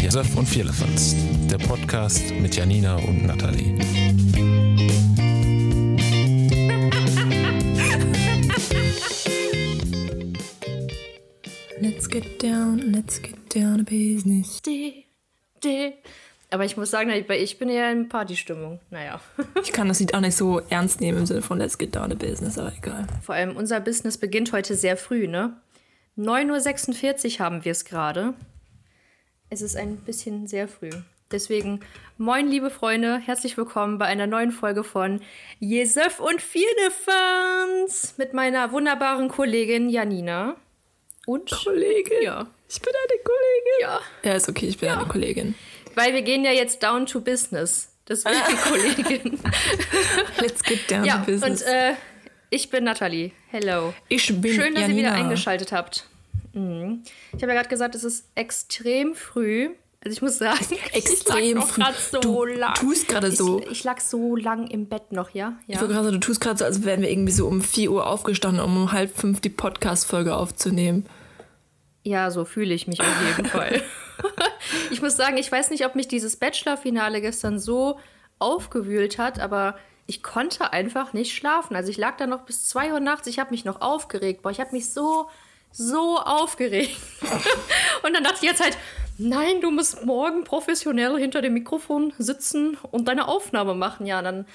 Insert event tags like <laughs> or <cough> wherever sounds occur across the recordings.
Josef und Vierlefanz, der Podcast mit Janina und Nathalie. Let's get down, let's get down to business. Die, die. Aber ich muss sagen, ich bin eher in Partystimmung. Naja. <laughs> Ich kann das Lied auch nicht so ernst nehmen im Sinne von Let's get down to business, aber egal. Vor allem unser Business beginnt heute sehr früh, ne? 9.46 Uhr haben wir es gerade. Es ist ein bisschen sehr früh. Deswegen, moin, liebe Freunde, herzlich willkommen bei einer neuen Folge von Jesöf und Vierlefans mit meiner wunderbaren Kollegin Janina. Und? Kollegin? Ja. Ich bin eine Kollegin. Ja. Ja, ist okay, ich bin ja. eine Kollegin. Weil wir gehen ja jetzt down to business. Deswegen <laughs> ah. Kollegin. Let's get down ja, to business. Und äh, ich bin Nathalie. Hello. Ich bin Schön, dass Janina. ihr wieder eingeschaltet habt. Mhm. Ich habe ja gerade gesagt, es ist extrem früh. Also ich muss sagen, <laughs> extrem früh. So du lang. tust gerade so. Ich, ich, lag so lang im Bett noch, ja. ja. Ich wollte gerade sagen, du tust gerade so, als wären wir irgendwie so um 4 Uhr aufgestanden, um um halb fünf die Podcast-Folge aufzunehmen. Ja, so fühle ich mich auf jeden Fall. <laughs> ich muss sagen, ich weiß nicht, ob mich dieses Bachelor-Finale gestern so aufgewühlt hat, aber ich konnte einfach nicht schlafen. Also ich lag da noch bis 2 Uhr nachts, ich habe mich noch aufgeregt. Boah, ich habe mich so so aufgeregt. <laughs> und dann dachte ich jetzt halt, nein, du musst morgen professionell hinter dem Mikrofon sitzen und deine Aufnahme machen. Ja, dann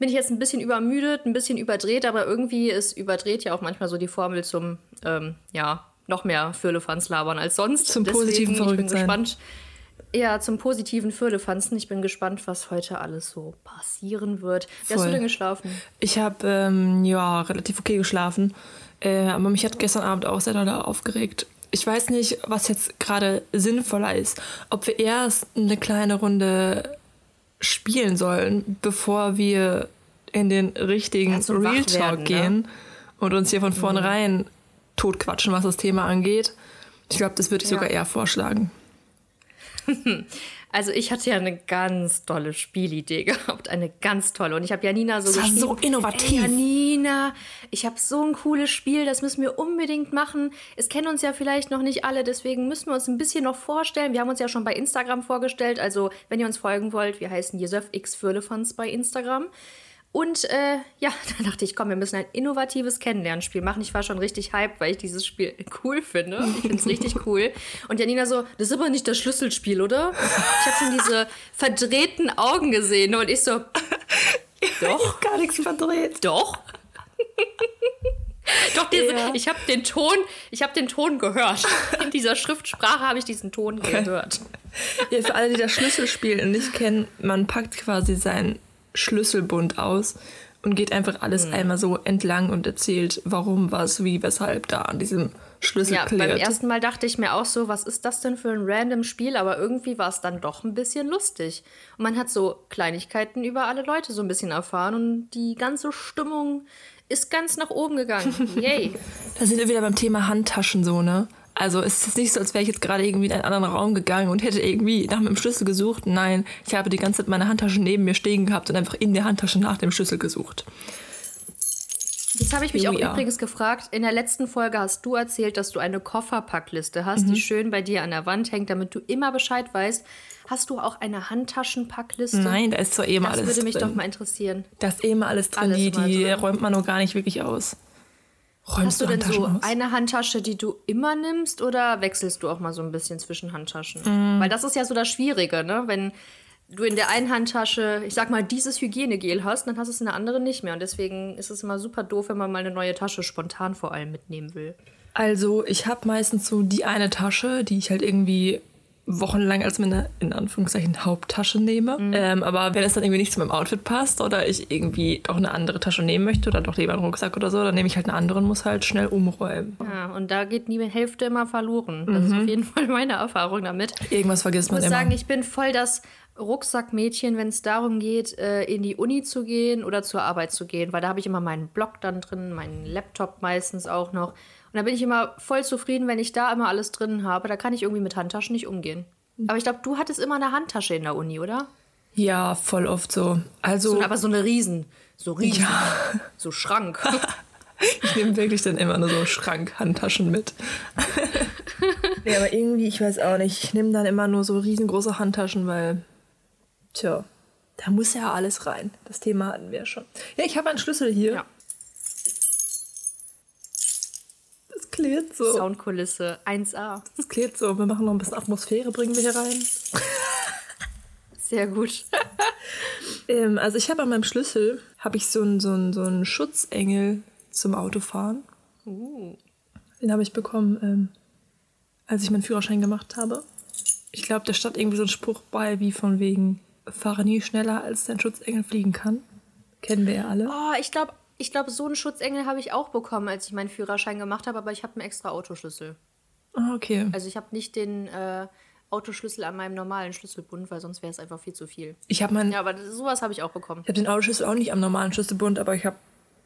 bin ich jetzt ein bisschen übermüdet, ein bisschen überdreht, aber irgendwie ist überdreht ja auch manchmal so die Formel zum, ähm, ja, noch mehr Firlefanz labern als sonst. Zum Deswegen, positiven Ich bin gespannt. Ja, zum positiven Firlefanzen. Ich bin gespannt, was heute alles so passieren wird. Wie hast du denn geschlafen? Ich habe ähm, ja relativ okay geschlafen. Äh, aber mich hat gestern Abend auch sehr doll aufgeregt. Ich weiß nicht, was jetzt gerade sinnvoller ist. Ob wir erst eine kleine Runde spielen sollen, bevor wir in den richtigen ja, Real Talk werden, ne? gehen ne? und uns hier von mhm. vornherein mhm. totquatschen, was das Thema angeht. Ich glaube, das würde ich ja. sogar eher vorschlagen. <laughs> Also ich hatte ja eine ganz tolle Spielidee <laughs> gehabt, eine ganz tolle. Und ich habe Janina so das war so innovativ. Ey, Janina, ich habe so ein cooles Spiel, das müssen wir unbedingt machen. Es kennen uns ja vielleicht noch nicht alle, deswegen müssen wir uns ein bisschen noch vorstellen. Wir haben uns ja schon bei Instagram vorgestellt, also wenn ihr uns folgen wollt, wir heißen Jesöf X Fürlefans bei Instagram. Und äh, ja, <laughs> da dachte ich, komm, wir müssen ein innovatives Kennenlernspiel machen. Ich war schon richtig hyped, weil ich dieses Spiel cool finde. Ich finde es richtig <laughs> cool. Und Janina so, das ist aber nicht das Schlüsselspiel, oder? Ich habe schon diese verdrehten Augen gesehen und ich so, <laughs> doch. Ich gar nichts verdreht. Doch. Doch, diese, ja. ich habe den Ton, ich habe den Ton gehört. In dieser Schriftsprache habe ich diesen Ton gehört. Ja, für alle, die das Schlüsselspiel nicht kennen, man packt quasi sein Schlüsselbund aus und geht einfach alles mhm. einmal so entlang und erzählt, warum, was, wie, weshalb da an diesem Schlüssel ja, klärt. Beim ersten Mal dachte ich mir auch so, was ist das denn für ein random Spiel? Aber irgendwie war es dann doch ein bisschen lustig. Und man hat so Kleinigkeiten über alle Leute so ein bisschen erfahren und die ganze Stimmung ist ganz nach oben gegangen. <laughs> Yay. da sind wir wieder beim Thema Handtaschen so, ne? Also es ist nicht so, als wäre ich jetzt gerade irgendwie in einen anderen Raum gegangen und hätte irgendwie nach meinem Schlüssel gesucht. Nein, ich habe die ganze Zeit meine Handtasche neben mir stehen gehabt und einfach in der Handtasche nach dem Schlüssel gesucht. Jetzt habe ich mich auch ja. übrigens gefragt, in der letzten Folge hast du erzählt, dass du eine Kofferpackliste hast, mhm. die schön bei dir an der Wand hängt, damit du immer Bescheid weißt. Hast du auch eine Handtaschenpackliste? Nein, da ist zwar eh immer alles drin. Das würde mich doch mal interessieren. Da ist eh immer alles drin, alles die, die drin. räumt man noch gar nicht wirklich aus. Hast du, denn so aus? eine Handtasche, die du immer nimmst oder wechselst du auch mal so ein bisschen zwischen Handtaschen? Mm. Weil das ist ja so das Schwierige, ne? Wenn du in der einen Handtasche, ich sag mal, dieses Hygienegel hast, dann hast du es in der anderen nicht mehr. Und deswegen ist es immer super doof, wenn man mal eine neue Tasche spontan vor allem mitnehmen will. Also, ich habe meistens so die eine Tasche, die ich halt irgendwie wochenlang als meine, in Anführungszeichen, Haupttasche nehme. Mhm. Ähm, aber wenn es dann irgendwie nicht zu meinem Outfit passt oder ich irgendwie doch eine andere Tasche nehmen möchte oder doch lieber einen Rucksack oder so, dann nehme ich halt eine andere und muss halt schnell umräumen. Ja, und da geht die Hälfte immer verloren. Das mhm. ist auf jeden Fall meine Erfahrung damit. Irgendwas vergisst man immer. Ich muss sagen, ich bin voll das Rucksackmädchen, wenn es darum geht, äh, in die Uni zu gehen oder zur Arbeit zu gehen, weil da habe ich immer meinen Blog dann drin, meinen Laptop meistens auch noch. Und da bin ich immer voll zufrieden, wenn ich da immer alles drin habe. Da kann ich irgendwie mit Handtaschen nicht umgehen. Aber ich glaube, du hattest immer eine Handtasche in der Uni, oder? Ja, voll oft so. Also, so aber so eine Riesen. So Riesen. Ja. So Schrank. <laughs> Ich nehme wirklich dann immer nur so Schrankhandtaschen mit. <laughs> ja, aber irgendwie, ich weiß auch nicht, ich nehme dann immer nur so riesengroße Handtaschen, weil, tja, da muss ja alles rein. Das Thema hatten wir ja schon. Ja, ich habe einen Schlüssel hier. Ja. Das klärt so. Soundkulisse 1A. Das klärt so. Wir machen noch ein bisschen Atmosphäre, bringen wir hier rein. Sehr gut. Ähm, also ich habe an meinem Schlüssel habe ich so einen so einen- so einen Schutzengel zum Autofahren. Uh. Den habe ich bekommen, ähm, als ich meinen Führerschein gemacht habe. Ich glaube, da stand irgendwie so ein Spruch bei, wie von wegen, fahre nie schneller, als dein Schutzengel fliegen kann. Kennen wir ja alle. Oh, ich glaube, ich glaub, so einen Schutzengel habe ich auch bekommen, als ich meinen Führerschein gemacht habe, aber ich habe einen extra Autoschlüssel. Ah, okay. Also ich habe nicht den äh, Autoschlüssel an meinem normalen Schlüsselbund, weil sonst wäre es einfach viel zu viel. Ich habe meinen Ja, aber das- sowas habe ich auch bekommen. Ich habe den Autoschlüssel auch nicht am normalen Schlüsselbund, aber ich habe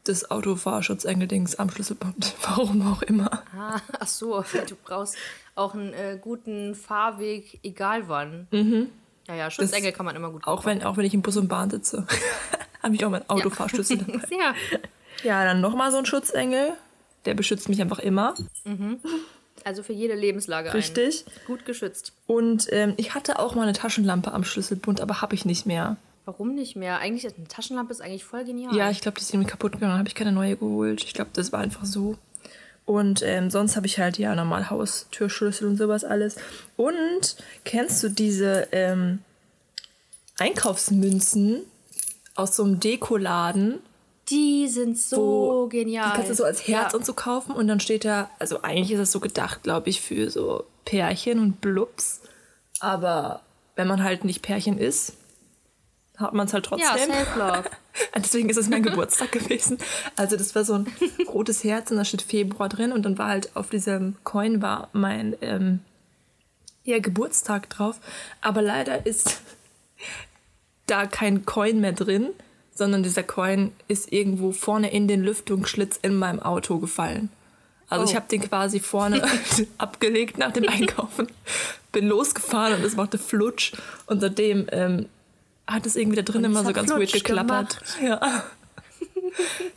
das Autofahrschutzengel-Dings am Schlüsselbund. <laughs> Warum auch immer. Ah, ach so, <laughs> du brauchst auch einen äh, guten Fahrweg, egal wann. Mhm. Ja, ja, Schutzengel kann man immer gut Auch wenn, auch wenn ich im Bus und Bahn sitze, <laughs> habe ich auch meinen Autofahrschlüssel <laughs> dabei. Ja, Ja, dann nochmal so ein Schutzengel. Der beschützt mich einfach immer. also für jede Lebenslage Richtig. ein. Gut geschützt. Und ähm, ich hatte auch mal eine Taschenlampe am Schlüsselbund, aber habe ich nicht mehr. Warum nicht mehr? Eigentlich, eine Taschenlampe ist eigentlich voll genial. Ja, ich glaube, die ist irgendwie kaputt gegangen. Habe ich keine neue geholt. Ich glaube, das war einfach so. Und ähm, sonst habe ich halt ja normal Haustürschlüssel und sowas alles. Und kennst du diese ähm, Einkaufsmünzen aus so einem Dekoladen? Die sind so genial. Die kannst du so als Herz ja. und so kaufen und dann steht da, also eigentlich ist das so gedacht, glaube ich, für so Pärchen und Blubs. Aber wenn man halt nicht Pärchen ist, hat man es halt Ja, trotzdem. Self-Love. <laughs> Deswegen ist es mein Geburtstag gewesen. Also das war so ein rotes Herz und da steht Februar drin und dann war halt auf diesem Coin war mein ähm, ja, Geburtstag drauf. Aber leider ist da kein Coin mehr drin, sondern dieser Coin ist irgendwo vorne in den Lüftungsschlitz in meinem Auto gefallen. Also Oh. ich habe den quasi vorne <laughs> <laughs> abgelegt nach dem Einkaufen, bin losgefahren und es machte Flutsch und seitdem ähm, hat es irgendwie da drin Und immer so ganz weird Flutsch geklappert. Ja.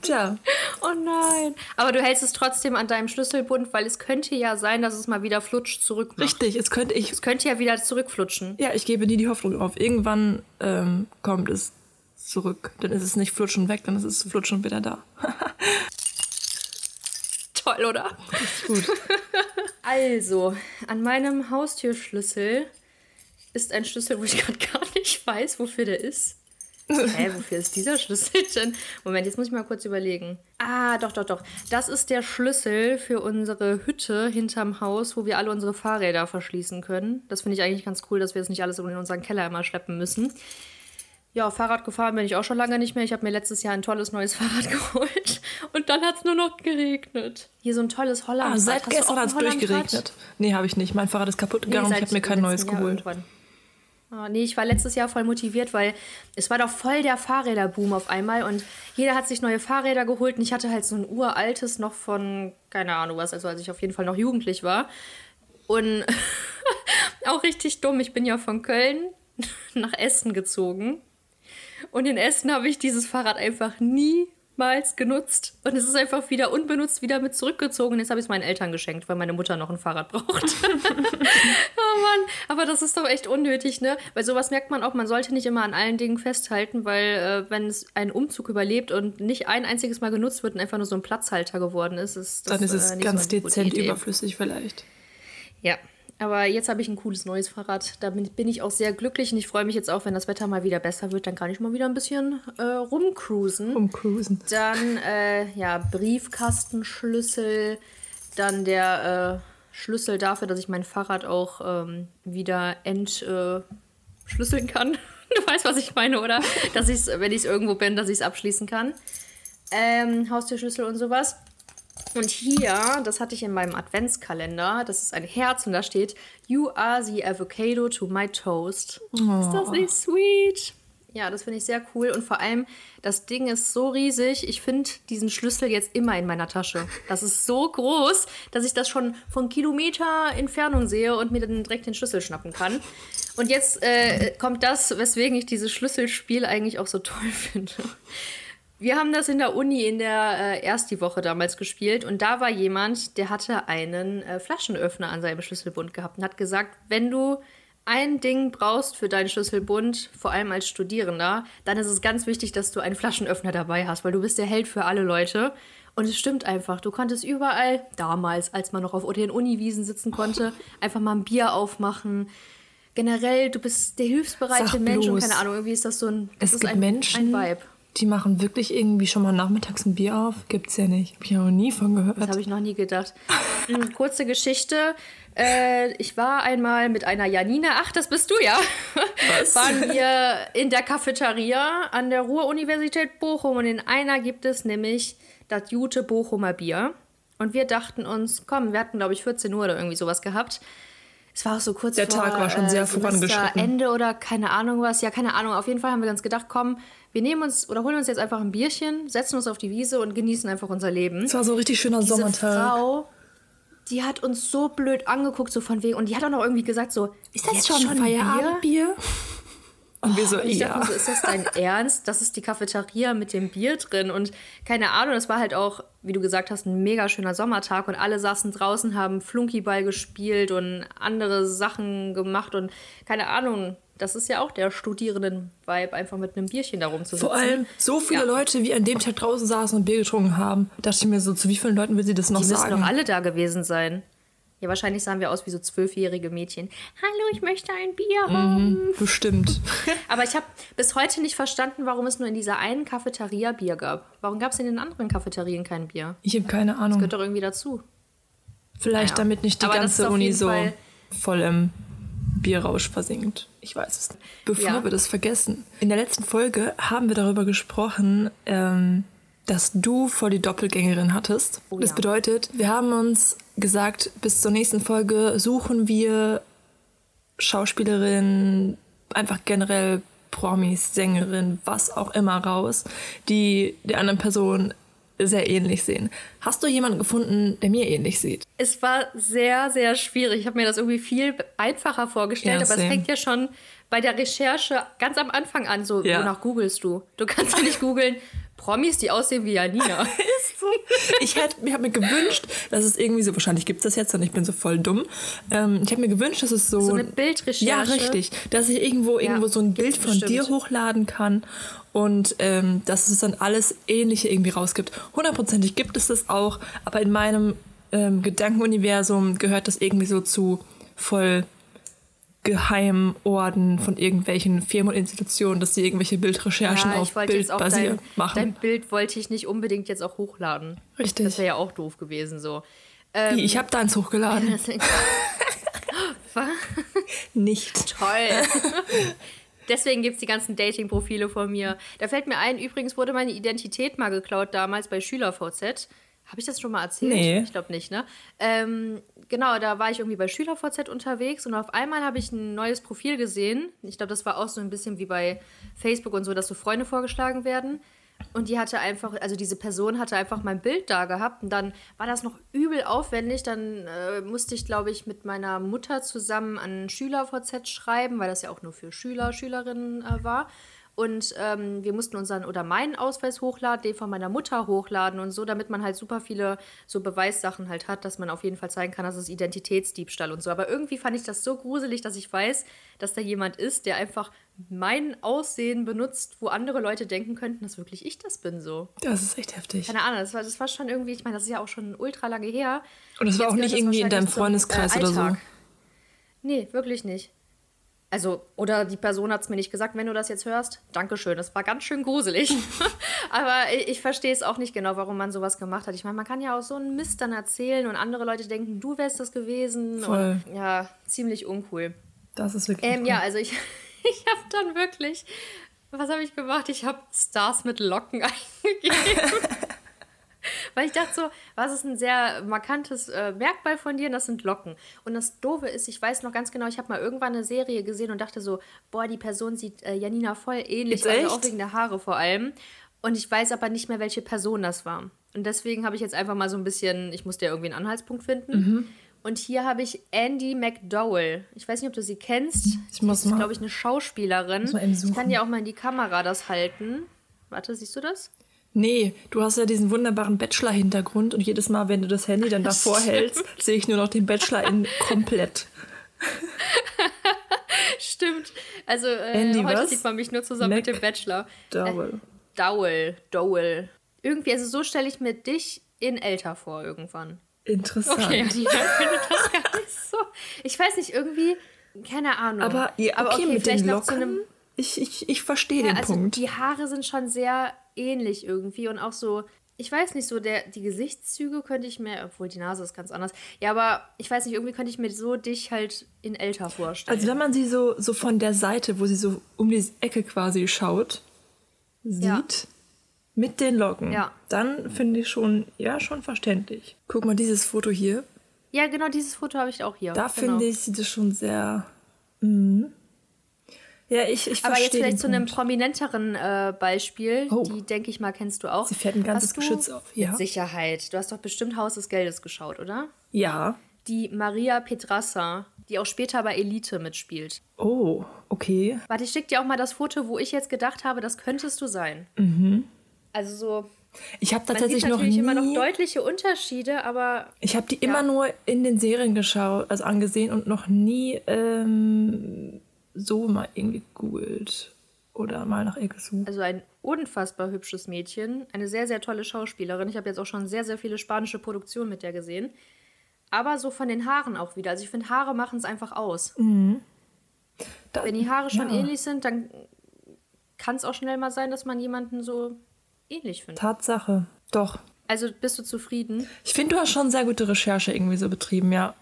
Tja, <laughs> Oh nein. Aber du hältst es trotzdem an deinem Schlüsselbund, weil es könnte ja sein, dass es mal wieder flutscht zurück. macht. richtig, es könnte ich. Es könnte ja wieder zurückflutschen. Ja, ich gebe nie die Hoffnung auf. Irgendwann ähm, kommt es zurück. Dann ist es nicht flutschen weg, dann ist es flutschen wieder da. <laughs> Toll, oder? Gut. <laughs> Also, an meinem Haustürschlüssel ist ein Schlüssel, wo ich gerade gar nicht weiß, wofür der ist. <laughs> Hä, wofür ist dieser Schlüssel denn? Moment, jetzt muss ich mal kurz überlegen. Ah, doch, doch, doch. Das ist der Schlüssel für unsere Hütte hinterm Haus, wo wir alle unsere Fahrräder verschließen können. Das finde ich eigentlich ganz cool, dass wir es nicht alles in unseren Keller immer schleppen müssen. Ja, Fahrrad gefahren bin ich auch schon lange nicht mehr. Ich habe mir letztes Jahr ein tolles neues <laughs> Fahrrad geholt. Und dann hat es nur noch geregnet. Hier so ein tolles Hollandrad. Ah, seit Hast gestern hat es durchgeregnet. Nee, habe ich nicht. Mein Fahrrad ist kaputt Nee, gegangen und ich habe mir kein neues Jahr geholt. irgendwann. Ah, nee, ich war letztes Jahr voll motiviert, weil es war doch voll der Fahrräderboom auf einmal und jeder hat sich neue Fahrräder geholt und ich hatte halt so ein uraltes noch von, keine Ahnung was, also als ich auf jeden Fall noch jugendlich war. Und <laughs> auch richtig dumm, ich bin ja von Köln <laughs> nach Essen gezogen und in Essen habe ich dieses Fahrrad einfach niemals genutzt. Und es ist einfach wieder unbenutzt wieder mit zurückgezogen. Jetzt habe ich es meinen Eltern geschenkt, weil meine Mutter noch ein Fahrrad <laughs> braucht. <laughs> oh Mann, aber das ist doch echt unnötig, ne? Weil sowas merkt man auch, man sollte nicht immer an allen Dingen festhalten, weil äh, wenn es einen Umzug überlebt und nicht ein einziges Mal genutzt wird und einfach nur so ein Platzhalter geworden ist, ist das Dann ist es äh, ganz so dezent überflüssig vielleicht. Ja, aber jetzt habe ich ein cooles neues Fahrrad. Da bin, ich auch sehr glücklich und ich freue mich jetzt auch, wenn das Wetter mal wieder besser wird, dann kann ich mal wieder ein bisschen äh, rumcruisen. Um Cruisen. Dann, äh, ja, Briefkastenschlüssel, dann der äh, Schlüssel dafür, dass ich mein Fahrrad auch ähm, wieder entschlüsseln äh, kann. <laughs> Du weißt, was ich meine, oder? Dass ich wenn ich irgendwo bin, dass ich es abschließen kann. Ähm, Haustürschlüssel und sowas. Und hier, das hatte ich in meinem Adventskalender, das ist ein Herz und da steht You are the avocado to my toast. Ist das nicht sweet? Ja, das finde ich sehr cool und vor allem, das Ding ist so riesig, ich finde diesen Schlüssel jetzt immer in meiner Tasche. Das ist so groß, dass ich das schon von Kilometer Entfernung sehe und mir dann direkt den Schlüssel schnappen kann. Und jetzt äh, kommt das, weswegen ich dieses Schlüsselspiel eigentlich auch so toll <laughs> finde. Wir haben das in der Uni in der äh, ersten Woche damals gespielt und da war jemand, der hatte einen äh, Flaschenöffner an seinem Schlüsselbund gehabt und hat gesagt, wenn du ein Ding brauchst für deinen Schlüsselbund, vor allem als Studierender, dann ist es ganz wichtig, dass du einen Flaschenöffner dabei hast, weil du bist der Held für alle Leute. Und es stimmt einfach, du konntest überall, damals, als man noch auf den Uniwiesen sitzen konnte, <laughs> einfach mal ein Bier aufmachen. Generell, du bist der hilfsbereite Mensch und keine Ahnung, irgendwie ist das so ein, das Es ist gibt ein, Menschen, ein Vibe. Die machen wirklich irgendwie schon mal nachmittags ein Bier auf. Gibt's ja nicht. Hab ich noch nie von gehört. Das habe ich noch nie gedacht. Hm, Kurze Geschichte. Äh, ich war einmal mit einer Janine, ach, das bist du ja. Was? Waren wir in der Cafeteria an der Ruhr-Universität Bochum und in einer gibt es nämlich das Jute Bochumer Bier. Und wir dachten uns, komm, wir hatten, glaube ich, 14 Uhr oder irgendwie sowas gehabt. Es war auch so kurz Der vor Tag war schon sehr vorangeschritten. Ende oder keine Ahnung was. Ja, keine Ahnung. Auf jeden Fall haben wir uns gedacht, komm, wir nehmen uns oder holen uns jetzt einfach ein Bierchen, setzen uns auf die Wiese und genießen einfach unser Leben Es war so ein richtig schöner diese Sommertag. Frau, die hat uns so blöd angeguckt, so von wegen. Und die hat auch noch irgendwie gesagt, so, ist das Jetzt schon, schon Bier? Und wir so, Und ich ja. dachte so, ist das dein <laughs> Ernst? Das ist die Cafeteria mit dem Bier drin. Und keine Ahnung, das war halt auch, wie du gesagt hast, ein mega schöner Sommertag. Und alle saßen draußen, haben Flunkyball gespielt und andere Sachen gemacht. Und keine Ahnung, das ist ja auch der Studierenden-Vibe, einfach mit einem Bierchen da rumzusitzen. Vor allem so viele Ja. Leute, wie an dem Tag draußen saßen und Bier getrunken haben. Dachte ich mir so, zu wie vielen Leuten will sie das noch Die müssen sagen? doch alle da gewesen sein. Ja, wahrscheinlich sahen wir aus wie so zwölfjährige Mädchen. Hallo, ich möchte ein Bier haben. Bestimmt. <laughs> Aber ich habe bis heute nicht verstanden, warum es nur in dieser einen Cafeteria Bier gab. Warum gab es in den anderen Cafeterien kein Bier? Ich habe keine Ahnung. Gehört doch irgendwie dazu. Vielleicht Naja. damit nicht die Aber das ganze Uni so Fall- voll im Bierrausch versinkt. Ich weiß es nicht. Bevor Ja. wir das vergessen. In der letzten Folge haben wir darüber gesprochen, ähm, dass du vor die Doppelgängerin hattest. Oh das ja. bedeutet, wir haben uns gesagt, bis zur nächsten Folge suchen wir Schauspielerinnen, einfach generell Promis, Sängerin, was auch immer raus, die der anderen Person sehr ähnlich sehen. Hast du jemanden gefunden, der mir ähnlich sieht? Es war sehr, sehr schwierig. Ich habe mir das irgendwie viel einfacher vorgestellt, Ja, aber es fängt ja schon bei der Recherche ganz am Anfang an. So, Ja. wonach googelst du? Du kannst ja nicht googeln Promis, die aussehen wie Janina. <laughs> ist so. Ich hätte ich hab mir gewünscht, dass es irgendwie so, wahrscheinlich gibt es das jetzt und ich bin so voll dumm. Ähm, ich habe mir gewünscht, dass es so. So eine Bildrecherche. Ja, richtig. Dass ich irgendwo, irgendwo so ein Bild von dir bestimmt. hochladen kann und ähm, dass es dann alles Ähnliche irgendwie rausgibt. Hundertprozentig gibt es das auch, aber in meinem ähm, Gedankenuniversum gehört das irgendwie so zu voll geheimen Orden von irgendwelchen Firmen und Institutionen, dass sie irgendwelche Bildrecherchen Ja, auf ich wollte Bild jetzt auch basiert dein, machen. dein Bild wollte ich nicht unbedingt jetzt auch hochladen. Richtig. Das wäre ja auch doof gewesen so. Wie, ich habe da eins hochgeladen. <laughs> <laughs> Was? Nicht. Toll. <laughs> Deswegen gibt es die ganzen Dating-Profile von mir. Da fällt mir ein, übrigens wurde meine Identität mal geklaut damals bei SchülerVZ. Habe ich das schon mal erzählt? Nee. Ich glaube nicht, ne? Ähm, genau, da war ich irgendwie bei SchülerVZ unterwegs und auf einmal habe ich ein neues Profil gesehen. Ich glaube, das war auch so ein bisschen wie bei Facebook und so, dass so Freunde vorgeschlagen werden. Und die hatte einfach, also diese Person hatte einfach mein Bild da gehabt und dann war das noch übel aufwendig. Dann äh, musste ich, glaube ich, mit meiner Mutter zusammen an SchülerVZ schreiben, weil das ja auch nur für Schüler, Schülerinnen äh, war. Und ähm, wir mussten unseren oder meinen Ausweis hochladen, den von meiner Mutter hochladen und so, damit man halt super viele so Beweissachen halt hat, dass man auf jeden Fall zeigen kann, dass es Identitätsdiebstahl und so. Aber irgendwie fand ich das so gruselig, dass ich weiß, dass da jemand ist, der einfach mein Aussehen benutzt, wo andere Leute denken könnten, dass wirklich ich das bin so. Das ist echt heftig. Keine Ahnung, das war, das war schon irgendwie, ich meine, das ist ja auch schon ultra lange her. Und das war Jetzt auch nicht irgendwie in deinem zum, Freundeskreis äh, oder so. Nee, wirklich nicht. Also, oder die Person hat es mir nicht gesagt, wenn du das jetzt hörst. Dankeschön, das war ganz schön gruselig. <laughs> Aber ich, ich verstehe es auch nicht genau, warum man sowas gemacht hat. Ich meine, man kann ja auch so einen Mist dann erzählen und andere Leute denken, du wärst das gewesen. Voll. Und, ja, ziemlich uncool. Das ist wirklich. Ähm, cool. ja, also ich, <laughs> ich habe dann wirklich, was habe ich gemacht? Ich habe Stars mit Locken <laughs> eingegeben. Weil ich dachte so, was ist ein sehr markantes äh, Merkmal von dir? Und das sind Locken. Und das Doofe ist, ich weiß noch ganz genau, ich habe mal irgendwann eine Serie gesehen und dachte so, boah, die Person sieht äh, Janina voll ähnlich, also auch wegen der Haare vor allem. Und ich weiß aber nicht mehr, welche Person das war. Und deswegen habe ich jetzt einfach mal so ein bisschen, ich musste ja irgendwie einen Anhaltspunkt finden. Mhm. Und hier habe ich Andy McDowell. Ich weiß nicht, ob du sie kennst. Ich muss sie ist, glaube ich, eine Schauspielerin. Ich kann dir auch mal in die Kamera das halten. Warte, siehst du das? Nee, du hast ja diesen wunderbaren Bachelor-Hintergrund und jedes Mal, wenn du das Handy dann davor hältst, sehe ich nur noch den Bachelor in komplett. <laughs> Stimmt. Also äh, Andy, heute was? sieht man mich nur zusammen mit Mac dem Bachelor. Dowell. Dowell, Dowell. Irgendwie, also so stelle ich mir dich in älter vor irgendwann. Interessant. Okay, <laughs> die findet das gar nicht so. Ich weiß nicht, irgendwie, keine Ahnung. Aber, ja, okay, mit den vielleicht noch zu Locken, einem. ich, ich, ich verstehe Ja, den also Punkt. die Haare sind schon sehr ähnlich irgendwie und auch so, ich weiß nicht, so der, die Gesichtszüge könnte ich mir, obwohl die Nase ist ganz anders. Ja, aber ich weiß nicht, irgendwie könnte ich mir so dich halt in älter vorstellen. Also wenn man sie so, so von der Seite, wo sie so um die Ecke quasi schaut, sieht, Ja. mit den Locken, Ja. dann finde ich schon, ja, schon verständlich. Guck mal, dieses Foto hier, ja, genau, dieses Foto habe ich auch hier. da genau. finde ich, sieht es schon sehr... Mhm. Ja, ich, ich Aber jetzt vielleicht zu einem prominenteren äh, Beispiel, Oh. die denke ich mal kennst du auch. Sie fährt ein ganzes Geschütz auf, ja. Mit Sicherheit. Du hast doch bestimmt Haus des Geldes geschaut, oder? Ja. Die Maria Petrassa, die auch später bei Elite mitspielt. Oh, okay. Warte, ich schicke dir auch mal das Foto, wo ich jetzt gedacht habe, das könntest du sein. Mhm. Also so, Ich habe tatsächlich sieht noch natürlich nie... immer noch deutliche Unterschiede, aber Ich habe die immer nur in den Serien geschaut, also angesehen und noch nie ähm, so mal irgendwie gegoogelt oder mal nach ihr gesucht. also ein unfassbar hübsches Mädchen, eine sehr, sehr tolle Schauspielerin. Ich habe jetzt auch schon sehr, sehr viele spanische Produktionen mit der gesehen. Aber so von den Haaren auch wieder. Also ich finde, Haare machen es einfach aus. Da- Wenn die Haare schon ja, ähnlich sind, dann kann es auch schnell mal sein, dass man jemanden so ähnlich findet. Tatsache. Doch. Also bist du zufrieden? Ich finde, du hast schon sehr gute Recherche irgendwie so betrieben, ja.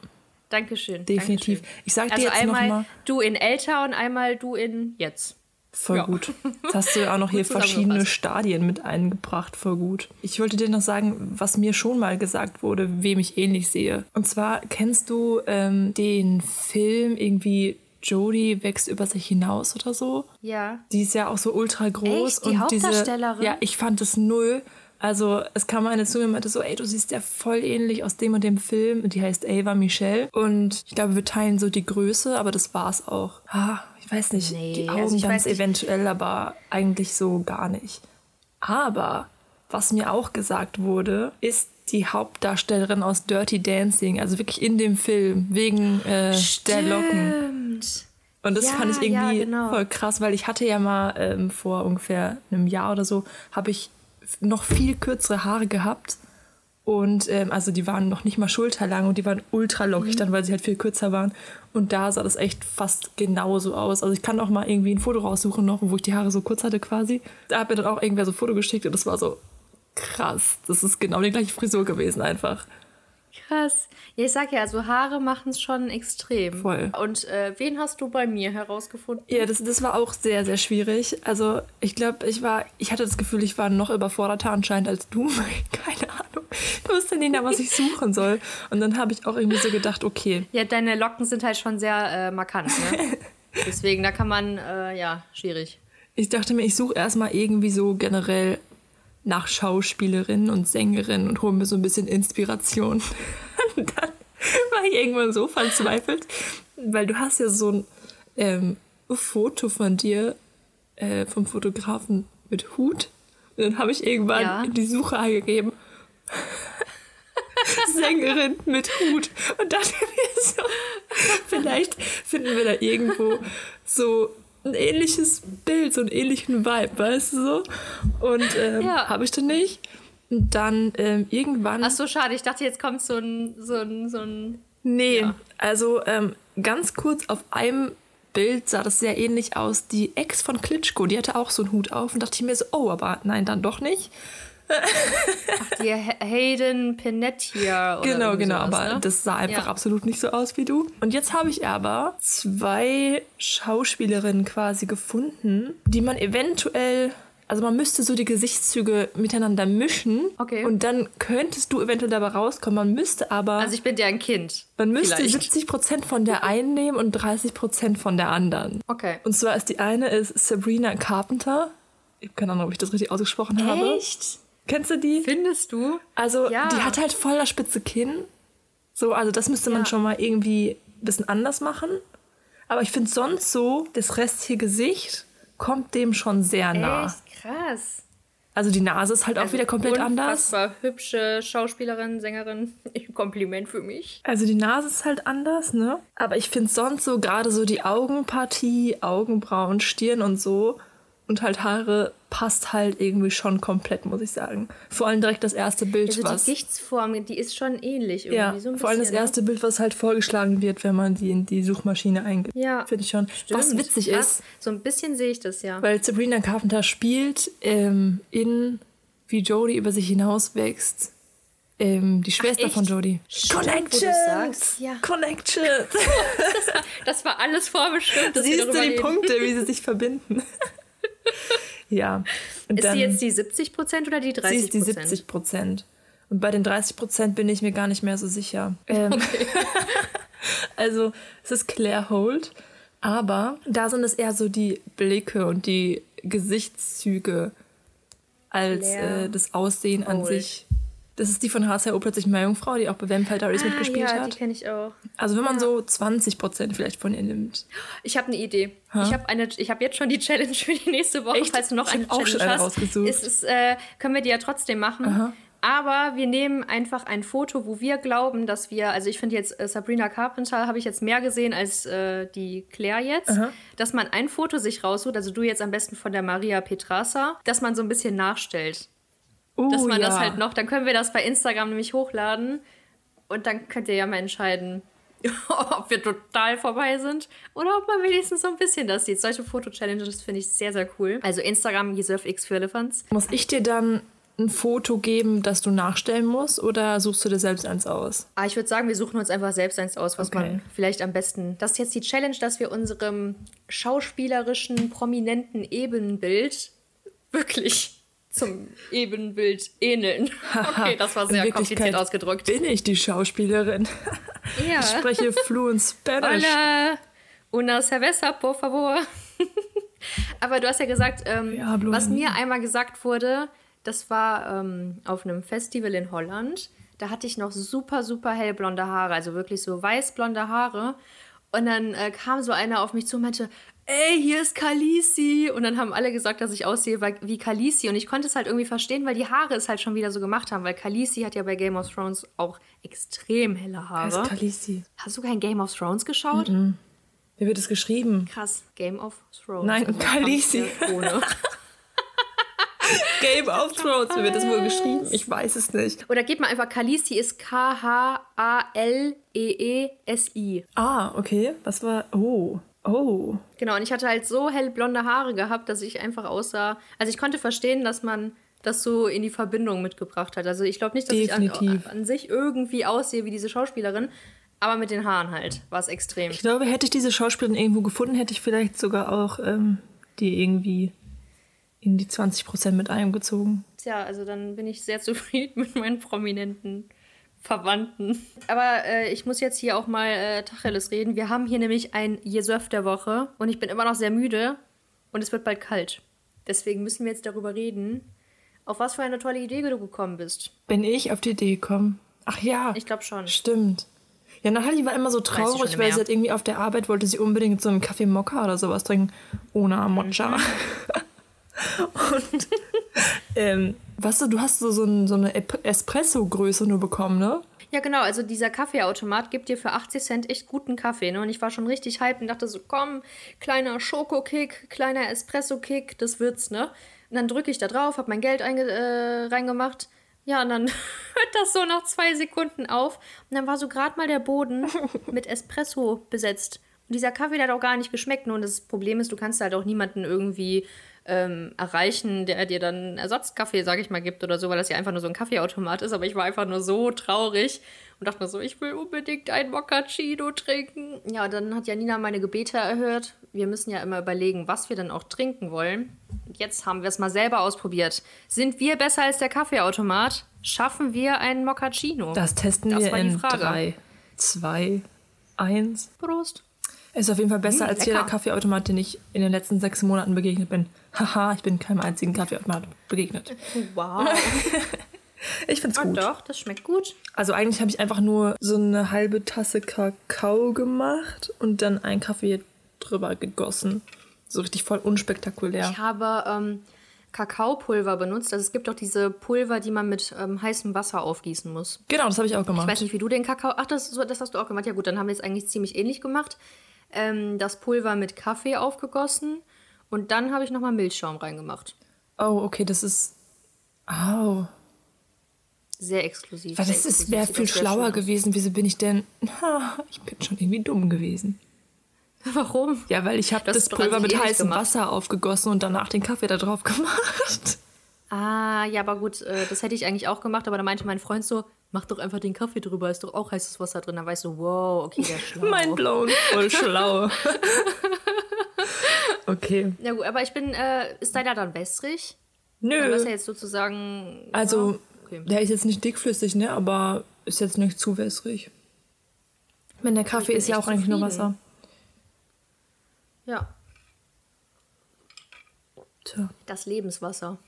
Dankeschön. Definitiv. Dankeschön. Ich sag dir also jetzt noch einmal mal- du in älter und einmal du in jetzt. Voll Ja. gut. <laughs> Jetzt hast du ja auch noch hier verschiedene. Stadien mit eingebracht. Voll gut. Ich wollte dir noch sagen, was mir schon mal gesagt wurde, wem ich ähnlich sehe. Und zwar kennst du ähm, den Film irgendwie Jodie wächst über sich hinaus oder so? Ja. Die ist ja auch so ultra groß. Echt? Die Hauptdarstellerin? Diese, ja, ich fand es null. Also es kam eine zu mir und meinte so, ey, du siehst ja voll ähnlich aus dem und dem Film. Und die heißt Ava Michelle. Und ich glaube, wir teilen so die Größe, aber das war's auch. Ah, ich weiß nicht, Nee, die also Augen ich ganz eventuell, aber eigentlich so gar nicht. Aber was mir auch gesagt wurde, ist die Hauptdarstellerin aus Dirty Dancing, also wirklich in dem Film, wegen äh, der Locken. Und das Ja, fand ich ja, irgendwie genau. voll krass, weil ich hatte ja mal ähm, vor ungefähr einem Jahr oder so, habe ich noch viel kürzere Haare gehabt. Und ähm, also die waren noch nicht mal schulterlang und die waren ultra lockig Mhm. dann, weil sie halt viel kürzer waren. Und da sah das echt fast genauso aus. Also ich kann auch mal irgendwie ein Foto raussuchen noch, wo ich die Haare so kurz hatte quasi. Da hat mir dann auch irgendwer so ein Foto geschickt und das war so krass. Das ist genau die gleiche Frisur gewesen einfach. Krass. Ja, ich sag ja, also Haare machen es schon extrem. Voll. Und äh, wen hast du bei mir herausgefunden? Ja, das, das war auch sehr, sehr schwierig. Also ich glaube, ich war, ich hatte das Gefühl, ich war noch überforderter anscheinend als du. <laughs> Keine Ahnung. Ich wusste nicht mehr, was ich suchen soll. Und dann habe ich auch irgendwie so gedacht, okay, Ja, deine Locken sind halt schon sehr äh, markant, ne? <laughs> Deswegen, da kann man, äh, ja, schwierig. ich dachte mir, ich suche erstmal irgendwie so generell nach Schauspielerinnen und Sängerinnen und hole mir so ein bisschen Inspiration. <laughs> Und dann war ich irgendwann so verzweifelt, weil du hast ja so ein ähm, Foto von dir äh, vom Fotografen mit Hut. Und dann habe ich irgendwann Ja. in die Suche eingegeben. <laughs> Sängerin mit Hut. Und dachte <laughs> mir so, vielleicht finden wir da irgendwo so ein ähnliches Bild, so einen ähnlichen Vibe, weißt du so? Und ähm, Ja. habe ich dann nicht. Und dann ähm, irgendwann. Ach so, schade. Ich dachte, jetzt kommt so ein, so ein, so ein. Nee, Ja. also ähm, ganz kurz auf einem Bild sah das sehr ähnlich aus. Die Ex von Klitschko, die hatte auch so einen Hut auf und dachte ich mir so, oh, aber nein, dann doch nicht. Die Ha- Hayden Panettiere. Genau, genau, sowas, aber ne? das sah einfach Ja. absolut nicht so aus wie du. Und jetzt habe ich aber zwei Schauspielerinnen quasi gefunden, die man eventuell, also man müsste so die Gesichtszüge miteinander mischen. Okay. Und dann könntest du eventuell dabei rauskommen. Man müsste aber. Also ich bin dir ein Kind. Man müsste Vielleicht. 70% von der einen nehmen und 30% von der anderen. Okay. Und zwar ist die eine ist Sabrina Carpenter. Ich habe keine Ahnung, ob ich das richtig ausgesprochen habe. Echt? Kennst du die? Findest du? Also, Ja. die hat halt voller spitze Kinn. So, also das müsste man Ja. schon mal irgendwie ein bisschen anders machen. Aber ich finde sonst so, das restliche Gesicht kommt dem schon sehr nah. Echt krass. Also die Nase ist halt auch wieder komplett anders. Unfassbar hübsche Schauspielerin, Sängerin. <laughs> Kompliment für mich. Also die Nase ist halt anders, ne? Aber ich finde sonst so gerade so die Augenpartie, Augenbrauen, Stirn und so und halt Haare passt halt irgendwie schon komplett, muss ich sagen. Vor allem direkt das erste Bild, Also was die Gesichtsform, die ist schon ähnlich irgendwie. ja, so ein vor allem das ne? erste Bild, was halt vorgeschlagen wird, wenn man die in die Suchmaschine eingibt. Ja. Finde ich schon. Was Stimmt. witzig Krass. ist, So ein bisschen sehe ich das ja. weil Sabrina Carpenter spielt ähm, in Wie Jodie über sich hinauswächst. Ähm, die Schwester echt? von Jodie. Sagst. Ja. Connections! <laughs> Das war alles vorbestimmt. dass wir Siehst du die. Punkte, wie sie sich verbinden? <laughs> <laughs> ja. Und Ist dann, sie jetzt die 70 Prozent oder die 30% sie ist die 70 Prozent. Und bei den 30 Prozent bin ich mir gar nicht mehr so sicher. Ähm, <laughs> also, es ist Claire Holt, aber da sind es eher so die Blicke und die Gesichtszüge als äh, das Aussehen an Holt. sich. Das ist die von HCO plötzlich Meerjungfrau, die auch bei Vampire Diaries Ah, mitgespielt ja, hat. die kenne ich auch. Also wenn man so 20 Prozent vielleicht von ihr nimmt. Ich habe eine Idee. Ich habe eine, ich habe jetzt schon die Challenge für die nächste Woche, Echt? falls du noch Ich eine auch Challenge schon eine hast. rausgesucht. Ist, es, äh, können wir die ja trotzdem machen. Aber wir nehmen einfach ein Foto, wo wir glauben, dass wir, also ich finde jetzt äh, Sabrina Carpenter habe ich jetzt mehr gesehen als äh, die Claire jetzt, dass man ein Foto sich raussucht, also du jetzt am besten von der Maria Petrasa, dass man so ein bisschen nachstellt. Uh, Dass man das ja. halt noch, dann können wir das bei Instagram nämlich hochladen und dann könnt ihr ja mal entscheiden, <laughs> ob wir total vorbei sind oder ob man wenigstens so ein bisschen das sieht. Solche Foto-Challenges finde ich sehr, sehr cool. Also Instagram, YesurfX für Elephants. Muss ich dir dann ein Foto geben, das du nachstellen musst oder suchst du dir selbst eins aus? Ah, ich würde sagen, wir suchen uns einfach selbst eins aus, was Okay. man vielleicht am besten. Das ist jetzt die Challenge, dass wir unserem schauspielerischen, prominenten Ebenbild wirklich zum Ebenbild ähneln. Okay, das war sehr kompliziert ausgedrückt. Bin ich die Schauspielerin? Ja. Ich spreche fluent Spanish. Hola, una cerveza, por favor. <laughs> Aber du hast ja gesagt, ähm, Ja, was mir einmal gesagt wurde, das war ähm, auf einem Festival in Holland. Da hatte ich noch super, super hellblonde Haare, also wirklich so weißblonde Haare. Und dann äh, kam so einer auf mich zu und meinte, ey, hier ist Khaleesi. Und dann haben alle gesagt, dass ich aussehe wie- Khaleesi. Und ich konnte es halt irgendwie verstehen, weil die Haare es halt schon wieder so gemacht haben. Weil Khaleesi hat ja bei Game of Thrones auch extrem helle Wer Haare. ist Khaleesi? Hast du kein Game of Thrones geschaut? Wie wird es geschrieben? Krass, Game of Thrones. Nein, Khaleesi. Kampf der Ohne. <laughs> Game of Thrones. Wie wird das wohl geschrieben? Ich weiß es nicht. Oder gib mal einfach Khaleesi ist K-H-A-L-E-E-S-I. Ah, okay. Was war. Oh. Oh. Genau, und ich hatte halt so hellblonde Haare gehabt, dass ich einfach aussah. Also ich konnte verstehen, dass man das so in die Verbindung mitgebracht hat. Also ich glaube nicht, dass Definitiv. ich an, an sich irgendwie aussehe wie diese Schauspielerin, aber mit den Haaren halt war es extrem. Ich glaube, hätte ich diese Schauspielerin irgendwo gefunden, hätte ich vielleicht sogar auch ähm, die irgendwie in die 20% mit eingezogen. Tja, also dann bin ich sehr <laughs> zufrieden mit meinen prominenten Verwandten. Aber äh, ich muss jetzt hier auch mal äh, Tacheles reden. Wir haben hier nämlich ein Jesöf der Woche und ich bin immer noch sehr müde und es wird bald kalt. Deswegen müssen wir jetzt darüber reden, auf was für eine tolle Idee du gekommen bist. Bin ich auf die Idee gekommen? Ach ja. Ich glaube schon. Stimmt. Ja, Natalie war immer so traurig, weil sie hat irgendwie auf der Arbeit wollte sie unbedingt so einen Kaffee Mokka oder sowas trinken. Ohne Mocha. Mhm. <laughs> Und <laughs> ähm, weißt du, du hast so, so, ein, so eine Espresso-Größe nur bekommen, ne? Ja, genau. Also dieser Kaffeeautomat gibt dir für 80 Cent echt guten Kaffee. Ne? Und ich war schon richtig hyped und dachte so, komm, kleiner Schokokick, kleiner Espresso-Kick, das wird's, ne? Und dann drücke ich da drauf, habe mein Geld äh, reingemacht. Ja, und dann <laughs> hört das so nach zwei Sekunden auf. Und dann war so gerade mal der Boden <laughs> mit Espresso besetzt. Und dieser Kaffee der hat auch gar nicht geschmeckt. Nur das Problem ist, du kannst halt auch niemanden irgendwie ähm, erreichen, der dir dann Ersatzkaffee, sag ich mal, gibt oder so, weil das ja einfach nur so ein Kaffeeautomat ist. Aber ich war einfach nur so traurig und dachte mir so, ich will unbedingt ein Moccacino trinken. Ja, dann hat Janina meine Gebete erhört. Wir müssen ja immer überlegen, was wir dann auch trinken wollen. Und jetzt haben wir es mal selber ausprobiert. Sind wir besser als der Kaffeeautomat? Schaffen wir einen Moccacino? Das testen Das wir war die in Frage. 3, 2, 1. Prost. Ist auf jeden Fall besser Mm, als lecker. jeder Kaffeeautomat, den ich in den letzten sechs Monaten begegnet bin. Haha, ich bin keinem einzigen Kaffeeautomat begegnet. Wow. <laughs> Ich find's Ah, gut. doch, das schmeckt gut. Also eigentlich habe ich einfach nur so eine halbe Tasse Kakao gemacht und dann einen Kaffee drüber gegossen. So richtig voll unspektakulär. Ich habe ähm, Kakaopulver benutzt. Also es gibt doch diese Pulver, die man mit ähm, heißem Wasser aufgießen muss. Genau, das habe ich auch Ich gemacht. weiß nicht, wie du den Kakao. Ach, das, das hast du auch gemacht. Ja, gut, dann haben wir es eigentlich ziemlich ähnlich gemacht. Ähm, das Pulver mit Kaffee aufgegossen und dann habe ich nochmal Milchschaum reingemacht. Oh, okay, das ist. Au. Sehr exklusiv. Weil das ist- wäre viel schlauer gewesen. Wieso bin ich denn. Ha, <laughs> ich bin schon irgendwie dumm gewesen. Warum? Ja, weil ich habe das doch Pulver mit heißem gemacht. Wasser aufgegossen und danach den Kaffee da drauf gemacht. Ah, ja, aber gut, äh, das hätte ich eigentlich auch gemacht, aber da meinte mein Freund so, mach doch einfach den Kaffee drüber, ist doch auch heißes Wasser drin. Dann weißt du, wow, okay, der ist <laughs> schlau. Mein blown. Voll schlau. <laughs> okay. Ja gut, aber ich bin, äh, ist deiner dann wässrig? Du Nö. hast ja jetzt sozusagen... Also, ja, okay. der ist jetzt nicht dickflüssig, ne? Aber ist jetzt nicht zu wässrig. Meine, der Kaffee ist ja auch eigentlich nur. Wasser. Ja, Tja. das Lebenswasser.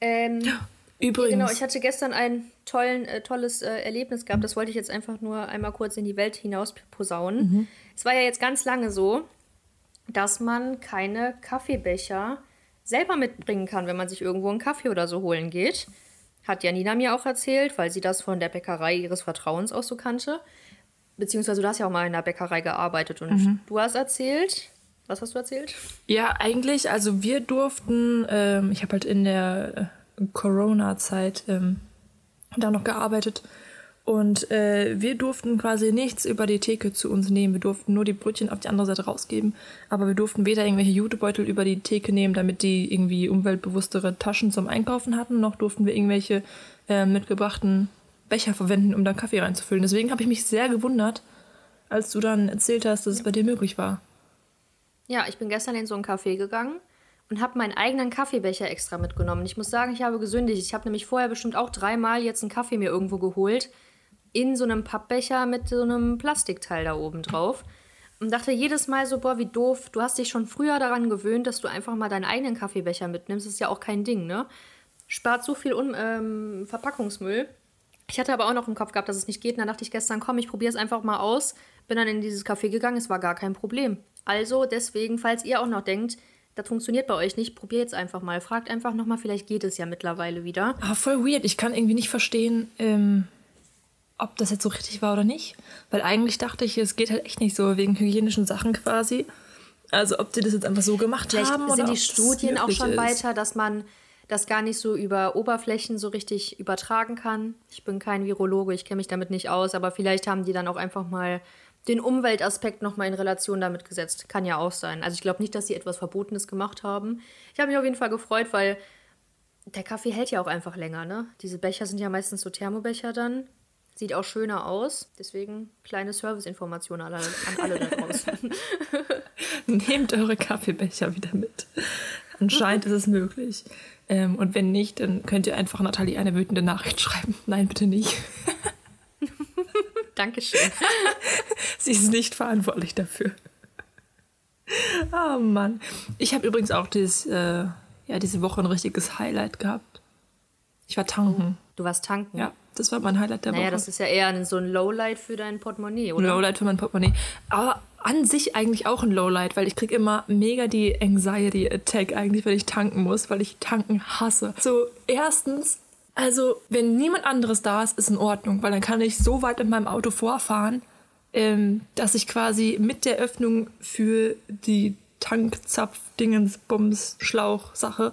Ähm, <gasps> Übrigens. Genau, ich hatte gestern ein tollen, äh, tolles äh, Erlebnis gehabt. Das wollte ich jetzt einfach nur einmal kurz in die Welt hinaus posaunen. Es war ja jetzt ganz lange so, dass man keine Kaffeebecher selber mitbringen kann, wenn man sich irgendwo einen Kaffee oder so holen geht. Hat Janina mir auch erzählt, weil sie das von der Bäckerei ihres Vertrauens auch so kannte. Beziehungsweise du hast ja auch mal in der Bäckerei gearbeitet und du hast erzählt. Was hast du erzählt? Ja, eigentlich, also wir durften, ähm, ich habe halt in der äh, Corona-Zeit ähm, da noch gearbeitet und äh, wir durften quasi nichts über die Theke zu uns nehmen. Wir durften nur die Brötchen auf die andere Seite rausgeben, aber wir durften weder irgendwelche Jutebeutel über die Theke nehmen, damit die irgendwie umweltbewusstere Taschen zum Einkaufen hatten, noch durften wir irgendwelche äh, mitgebrachten Becher verwenden, um da Kaffee reinzufüllen. Deswegen habe ich mich sehr gewundert, als du dann erzählt hast, dass es bei dir möglich war. Ja, ich bin gestern in so ein Café gegangen und habe meinen eigenen Kaffeebecher extra mitgenommen. Ich muss sagen, ich habe gesündigt. Ich habe nämlich vorher bestimmt auch dreimal jetzt einen Kaffee mir irgendwo geholt. In so einem Pappbecher mit so einem Plastikteil da oben drauf. Und dachte jedes Mal so, boah, wie doof. Du hast dich schon früher daran gewöhnt, dass du einfach mal deinen eigenen Kaffeebecher mitnimmst. Das ist ja auch kein Ding, ne? Spart so viel Un ähm, Verpackungsmüll. Ich hatte aber auch noch im Kopf gehabt, dass es nicht geht. Und dann dachte ich gestern, komm, ich probiere es einfach mal aus. Bin dann in dieses Café gegangen, es war gar kein Problem. Also deswegen, falls ihr auch noch denkt, das funktioniert bei euch nicht, probiert es einfach mal. Fragt einfach nochmal, vielleicht geht es ja mittlerweile wieder. Aber voll weird. Ich kann irgendwie nicht verstehen, ähm, ob das jetzt so richtig war oder nicht. Weil eigentlich dachte ich, es geht halt echt nicht so wegen hygienischen Sachen quasi. Also ob sie das jetzt einfach so gemacht Vielleicht haben oder sind die Studien auch schon ist. weiter, dass man das gar nicht so über Oberflächen so richtig übertragen kann. Ich bin kein Virologe, ich kenne mich damit nicht aus, aber vielleicht haben die dann auch einfach mal den Umweltaspekt nochmal in Relation damit gesetzt. Kann ja auch sein. Also ich glaube nicht, dass sie etwas Verbotenes gemacht haben. Ich habe mich auf jeden Fall gefreut, weil der Kaffee hält ja auch einfach länger, ne? Diese Becher sind ja meistens so Thermobecher dann. Sieht auch schöner aus. Deswegen kleine Serviceinformation an alle, an alle da draußen. <laughs> <laughs> Nehmt eure Kaffeebecher wieder mit. Anscheinend ist es möglich. Ähm, und wenn nicht, dann könnt ihr einfach Nathalie eine wütende Nachricht schreiben. Nein, bitte nicht. <laughs> Dankeschön. <laughs> Sie ist nicht verantwortlich dafür. Oh Mann. Ich habe übrigens auch dieses, äh, ja, diese Woche ein richtiges Highlight gehabt. Ich war tanken. Du warst tanken. Ja, das war mein Highlight der Naja, Woche. das ist ja eher so ein Lowlight für dein Portemonnaie, ein oder? Lowlight für mein Portemonnaie. Aber an sich eigentlich auch ein Lowlight, weil ich krieg immer mega die Anxiety-Attack eigentlich, wenn ich tanken muss, weil ich tanken hasse. So, erstens, also wenn niemand anderes da ist, ist in Ordnung, weil dann kann ich so weit in meinem Auto vorfahren, ähm, dass ich quasi mit der Öffnung für die Tankzapf, Dingens, Bums, Schlauch, Sache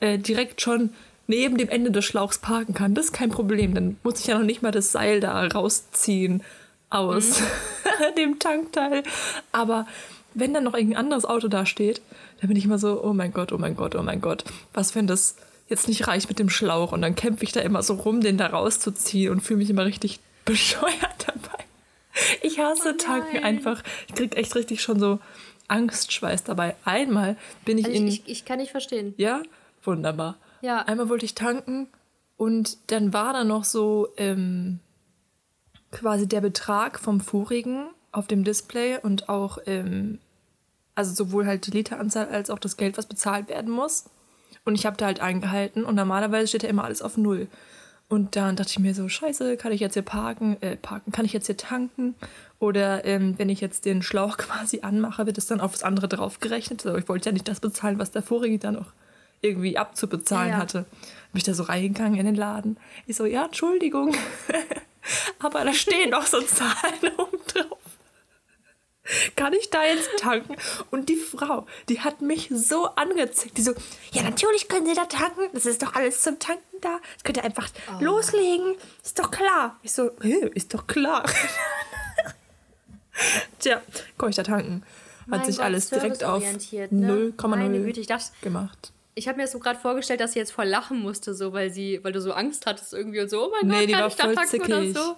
äh, direkt schon neben dem Ende des Schlauchs parken kann. Das ist kein Problem. Dann muss ich ja noch nicht mal das Seil da rausziehen aus <laughs> dem Tankteil. Aber wenn dann noch irgendein anderes Auto da steht, dann bin ich immer so, oh mein Gott, oh mein Gott, oh mein Gott. Was, wenn das jetzt nicht reicht mit dem Schlauch? Und dann kämpfe ich da immer so rum, den da rauszuziehen und fühle mich immer richtig <laughs> bescheuert dabei. Ich hasse Tanken einfach. Ich krieg echt richtig schon so Angstschweiß dabei. Einmal bin ich Also in. ich, ich, ich kann nicht verstehen. Ja, wunderbar. Ja. Einmal wollte ich tanken und dann war da noch so ähm, quasi der Betrag vom vorigen auf dem Display und auch, ähm, also sowohl halt die Literanzahl als auch das Geld, was bezahlt werden muss. Und ich habe da halt eingehalten und normalerweise steht ja immer alles auf Null. Und dann dachte ich mir so, scheiße, kann ich jetzt hier parken, äh, parken, kann ich jetzt hier tanken? Oder ähm, wenn ich jetzt den Schlauch <laughs> quasi anmache, wird es dann auf das andere draufgerechnet. Also ich wollte ja nicht das bezahlen, was der vorige dann noch irgendwie abzubezahlen Ja, ja. hatte. Bin ich da so reingegangen in den Laden. Ich so, ja, Entschuldigung. <laughs> Aber da stehen doch so Zahlen <laughs> oben drauf. Kann ich da jetzt tanken? Und die Frau, die hat mich so angezickt. Die so, ja, natürlich können Sie da tanken. Das ist doch alles zum Tanken da. Das könnt ihr einfach loslegen. Ist doch klar. Ich so, "Hä, ist doch klar. <laughs> Tja, konnte ich da tanken. Hat Mein sich Gott, alles direkt auf serviceorientiert, ne? 0,0 Meine Güte, ich dachte, gemacht. ich habe mir so gerade vorgestellt, dass sie jetzt voll lachen musste, so weil sie, weil du so Angst hattest irgendwie und so, oh mein Nee, Gott, kann ich da tanken oder zickig. so.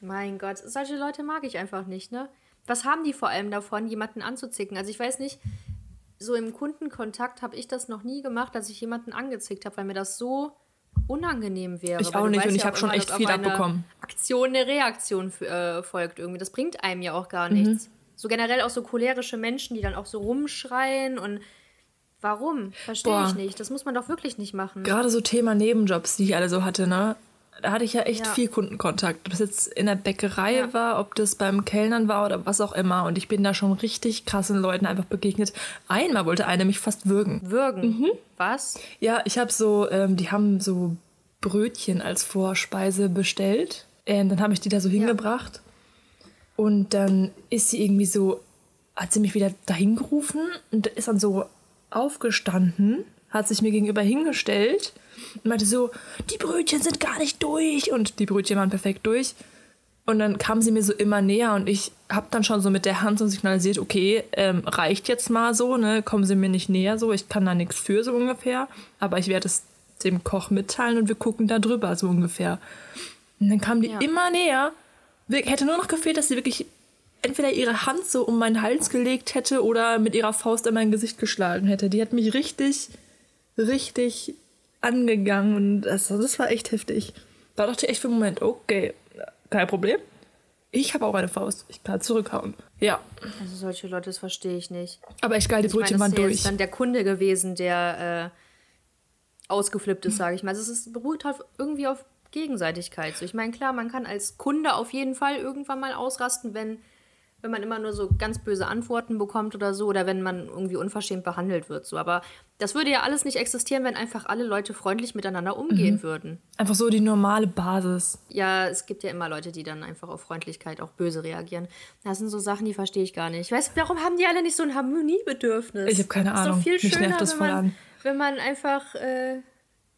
Mein Gott, solche Leute mag ich einfach nicht, ne? Was haben die vor allem davon, jemanden anzuzicken? Also ich weiß nicht, so im Kundenkontakt habe ich das noch nie gemacht, dass ich jemanden angezickt habe, weil mir das so unangenehm wäre. Ich auch nicht und ich ja hab auch schon echt viel abbekommen. Aktion eine Reaktion äh, folgt irgendwie. Das bringt einem ja auch gar Mhm. nichts. So generell auch so cholerische Menschen, die dann auch so rumschreien und warum? Verstehe ich nicht. Das muss man doch wirklich nicht machen. Gerade so Thema Nebenjobs, die ich alle so hatte, ne? Da hatte ich ja echt Ja. viel Kundenkontakt. Ob das jetzt in der Bäckerei Ja. war, ob das beim Kellnern war oder was auch immer. Und ich bin da schon richtig krassen Leuten einfach begegnet. Einmal wollte eine mich fast würgen. Würgen. Mhm. Was? Ja, ich habe so, ähm, die haben so Brötchen als Vorspeise bestellt. Ähm, dann habe ich die da so hingebracht. Und dann ist sie irgendwie so, hat sie mich wieder dahin gerufen und ist dann so aufgestanden, hat sich mir gegenüber hingestellt und meinte so, die Brötchen sind gar nicht durch. Und die Brötchen waren perfekt durch. Und dann kam sie mir so immer näher und ich habe dann schon so mit der Hand so signalisiert, okay, ähm, reicht jetzt mal so, ne, kommen Sie mir nicht näher so, ich kann da nichts für so ungefähr, aber ich werde es dem Koch mitteilen und wir gucken da drüber so ungefähr. Und dann kam die Ja. immer näher. Hätte nur noch gefehlt, dass sie wirklich entweder ihre Hand so um meinen Hals gelegt hätte oder mit ihrer Faust in mein Gesicht geschlagen hätte. Die hat mich richtig, richtig angegangen und das, das war echt heftig. Da dachte ich echt für einen Moment, okay, kein Problem. Ich habe auch eine Faust. Ich kann zurückhauen. Ja, Also solche Leute, das verstehe ich nicht. aber echt geil, die Ich meine, Brötchen das waren ist durch. jetzt dann der Kunde gewesen, der äh, ausgeflippt ist, sage ich mal. Also es ist, beruht halt irgendwie auf Gegenseitigkeit. So, ich meine, klar, man kann als Kunde auf jeden Fall irgendwann mal ausrasten, wenn, wenn man immer nur so ganz böse Antworten bekommt oder so, oder wenn man irgendwie unverschämt behandelt wird. So. Aber das würde ja alles nicht existieren, wenn einfach alle Leute freundlich miteinander umgehen Mhm. würden. Einfach so die normale Basis. Ja, es gibt ja immer Leute, die dann einfach auf Freundlichkeit auch böse reagieren. Das sind so Sachen, die verstehe ich gar nicht. Ich weiß, warum haben die alle nicht so ein Harmoniebedürfnis? Ich habe keine ist Ahnung. Doch viel Mich schöner, nervt das wenn voll man, an. wenn man einfach äh,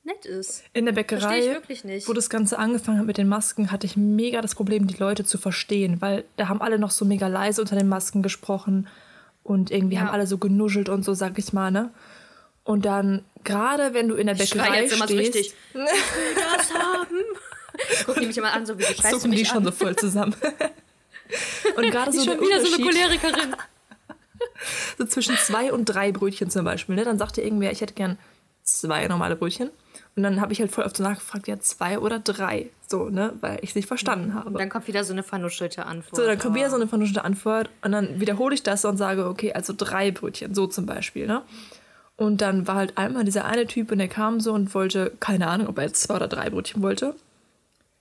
nett ist. In der Bäckerei, ich wo das Ganze angefangen hat mit den Masken, hatte ich mega das Problem, die Leute zu verstehen, weil da haben alle noch so mega leise unter den Masken gesprochen und irgendwie Ja. haben alle so genuschelt und so, sag ich mal, ne? Und dann, gerade wenn du in der Ich Bäckerei jetzt immer so stehst, richtig. Ich will das haben. <laughs> Guck die mich immer an, so wie du schreist du zucken die mich schon an. so voll zusammen. <laughs> und gerade Die so schon wieder so eine Cholerikerin. <laughs> so zwischen zwei und drei Brötchen zum Beispiel. Ne? Dann sagte irgendwer, ich hätte gern zwei normale Brötchen. Und dann habe ich halt voll oft so nachgefragt, ja, zwei oder drei. So, ne? Weil ich es nicht verstanden habe. Und dann kommt wieder so eine vernuschelte Antwort. So, dann kommt wieder Oh. so eine vernünftige Antwort und dann wiederhole ich das und sage, okay, also drei Brötchen, so zum Beispiel, ne? Und dann war halt einmal dieser eine Typ und der kam so und wollte, keine Ahnung, ob er jetzt zwei oder drei Brötchen wollte.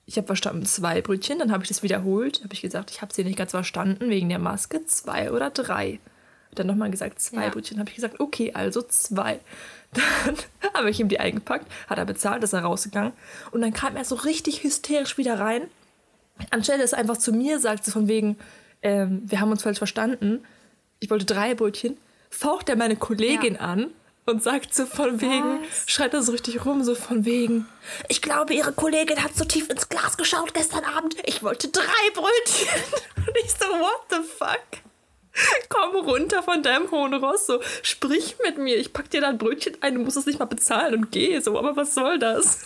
Ich habe verstanden, zwei Brötchen, dann habe ich das wiederholt, habe ich gesagt, ich habe sie nicht ganz verstanden wegen der Maske, zwei oder drei. Dann nochmal gesagt, zwei Ja. Brötchen, habe ich gesagt, okay, also zwei. <laughs> Dann habe ich ihm die eingepackt, hat er bezahlt, ist er rausgegangen und dann kam er so richtig hysterisch wieder rein anstelle es einfach zu mir sagt, so von wegen, ähm, wir haben uns falsch verstanden, ich wollte drei Brötchen, faucht er meine Kollegin Ja. an und sagt so von wegen, Was? schreit er so richtig rum, so von wegen, ich glaube, ihre Kollegin hat so tief ins Glas geschaut gestern Abend, ich wollte drei Brötchen. <laughs> Und ich so, what the fuck? Komm runter von deinem hohen Ross, so, sprich mit mir, ich pack dir da ein Brötchen ein, du musst es nicht mal bezahlen und geh, so, aber was soll das?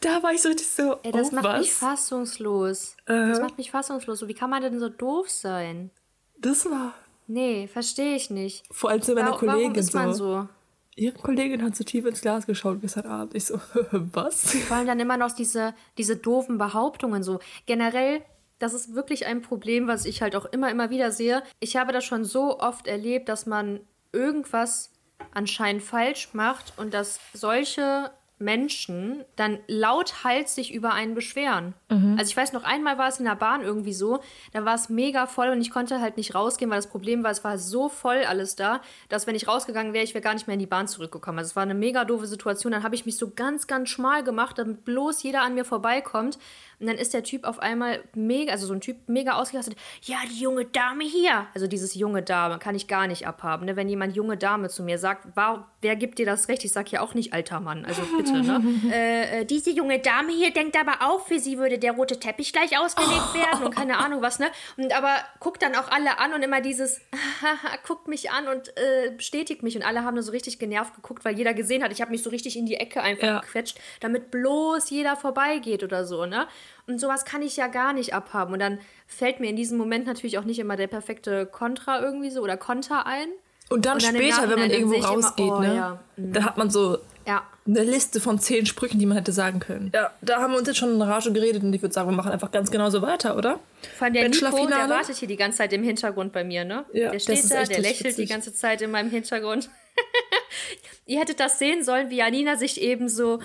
Da war ich so richtig so, Ey, das oh, macht was? mich fassungslos. Äh. Das macht mich fassungslos. So, wie kann man denn so doof sein? Das war Nee, verstehe ich nicht. vor allem zu meiner Wa- Kollegin Warum ist man so. so? Ihre Kollegin hat so tief ins Glas geschaut gestern Abend. Ich so, <laughs> was? Vor allem dann immer noch diese, diese doofen Behauptungen so. Generell, das ist wirklich ein Problem, was ich halt auch immer, immer wieder sehe. Ich habe das schon so oft erlebt, dass man irgendwas anscheinend falsch macht und dass solche Menschen dann lauthals sich über einen beschweren. Also ich weiß noch einmal war es in der Bahn irgendwie so, da war es mega voll und ich konnte halt nicht rausgehen, weil das Problem war, es war so voll alles da, dass wenn ich rausgegangen wäre, ich wäre gar nicht mehr in die Bahn zurückgekommen. Also es war eine mega doofe Situation. Dann habe ich mich so ganz, ganz schmal gemacht, damit bloß jeder an mir vorbeikommt. Und dann ist der Typ auf einmal mega, also so ein Typ mega ausgelastet. Ja, die junge Dame hier. Also dieses junge Dame kann ich gar nicht abhaben. Ne? Wenn jemand junge Dame zu mir sagt, war, wer gibt dir das Recht? Ich sage ja auch nicht alter Mann. Also bitte, ne? <laughs> äh, äh, diese junge Dame hier denkt aber auch, für sie würde der rote Teppich gleich ausgelegt werden und keine Ahnung was, ne? Und aber guckt dann auch alle an und immer dieses, <laughs> guckt mich an und äh, bestätigt mich. Und alle haben nur so richtig genervt geguckt, weil jeder gesehen hat, ich habe mich so richtig in die Ecke einfach Ja. gequetscht, damit bloß jeder vorbeigeht oder so, ne? Und sowas kann ich ja gar nicht abhaben. Und dann fällt mir in diesem Moment natürlich auch nicht immer der perfekte Kontra irgendwie so oder Konter ein. Und dann Und dann später, wenn man irgendwo ich immer, rausgeht, oh, ne? ja, Da hat man so Ja. eine Liste von zehn Sprüchen, die man hätte sagen können. Ja, da haben wir uns jetzt schon in Rage geredet und ich würde sagen, wir machen einfach ganz genauso weiter, oder? Vor allem der Nico, der wartet hier die ganze Zeit im Hintergrund bei mir, ne? Ja, der das steht da, der lächelt die witzig. ganze Zeit in meinem Hintergrund. <laughs> Ihr hättet das sehen sollen, wie Janina sich eben so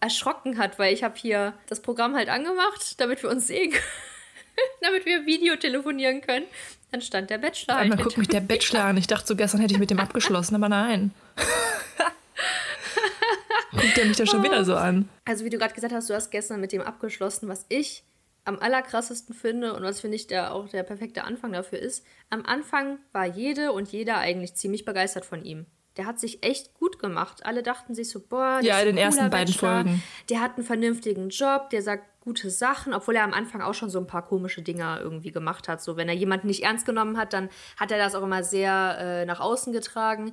erschrocken hat, weil ich habe hier das Programm halt angemacht, damit wir uns sehen können. <laughs> damit wir Video telefonieren können. Dann stand der Bachelor halt Einmal hinter guckt mich der Bachelor an. Ich dachte so, gestern hätte ich mit dem abgeschlossen, aber nein. <laughs> guckt er mich da schon wieder so an. Also wie du gerade gesagt hast, du hast gestern mit dem abgeschlossen, was ich am allerkrassesten finde und was finde ich der auch der perfekte Anfang dafür ist. Am Anfang war jede und jeder eigentlich ziemlich begeistert von ihm. Der hat sich echt gut gemacht. Alle dachten sich so, boah, der Ja, ist ein in den ersten beiden Bachelor. Folgen. Der hat einen vernünftigen Job, der sagt gute Sachen, obwohl er am Anfang auch schon so ein paar komische Dinger irgendwie gemacht hat. So, wenn er jemanden nicht ernst genommen hat, dann hat er das auch immer sehr äh, nach außen getragen.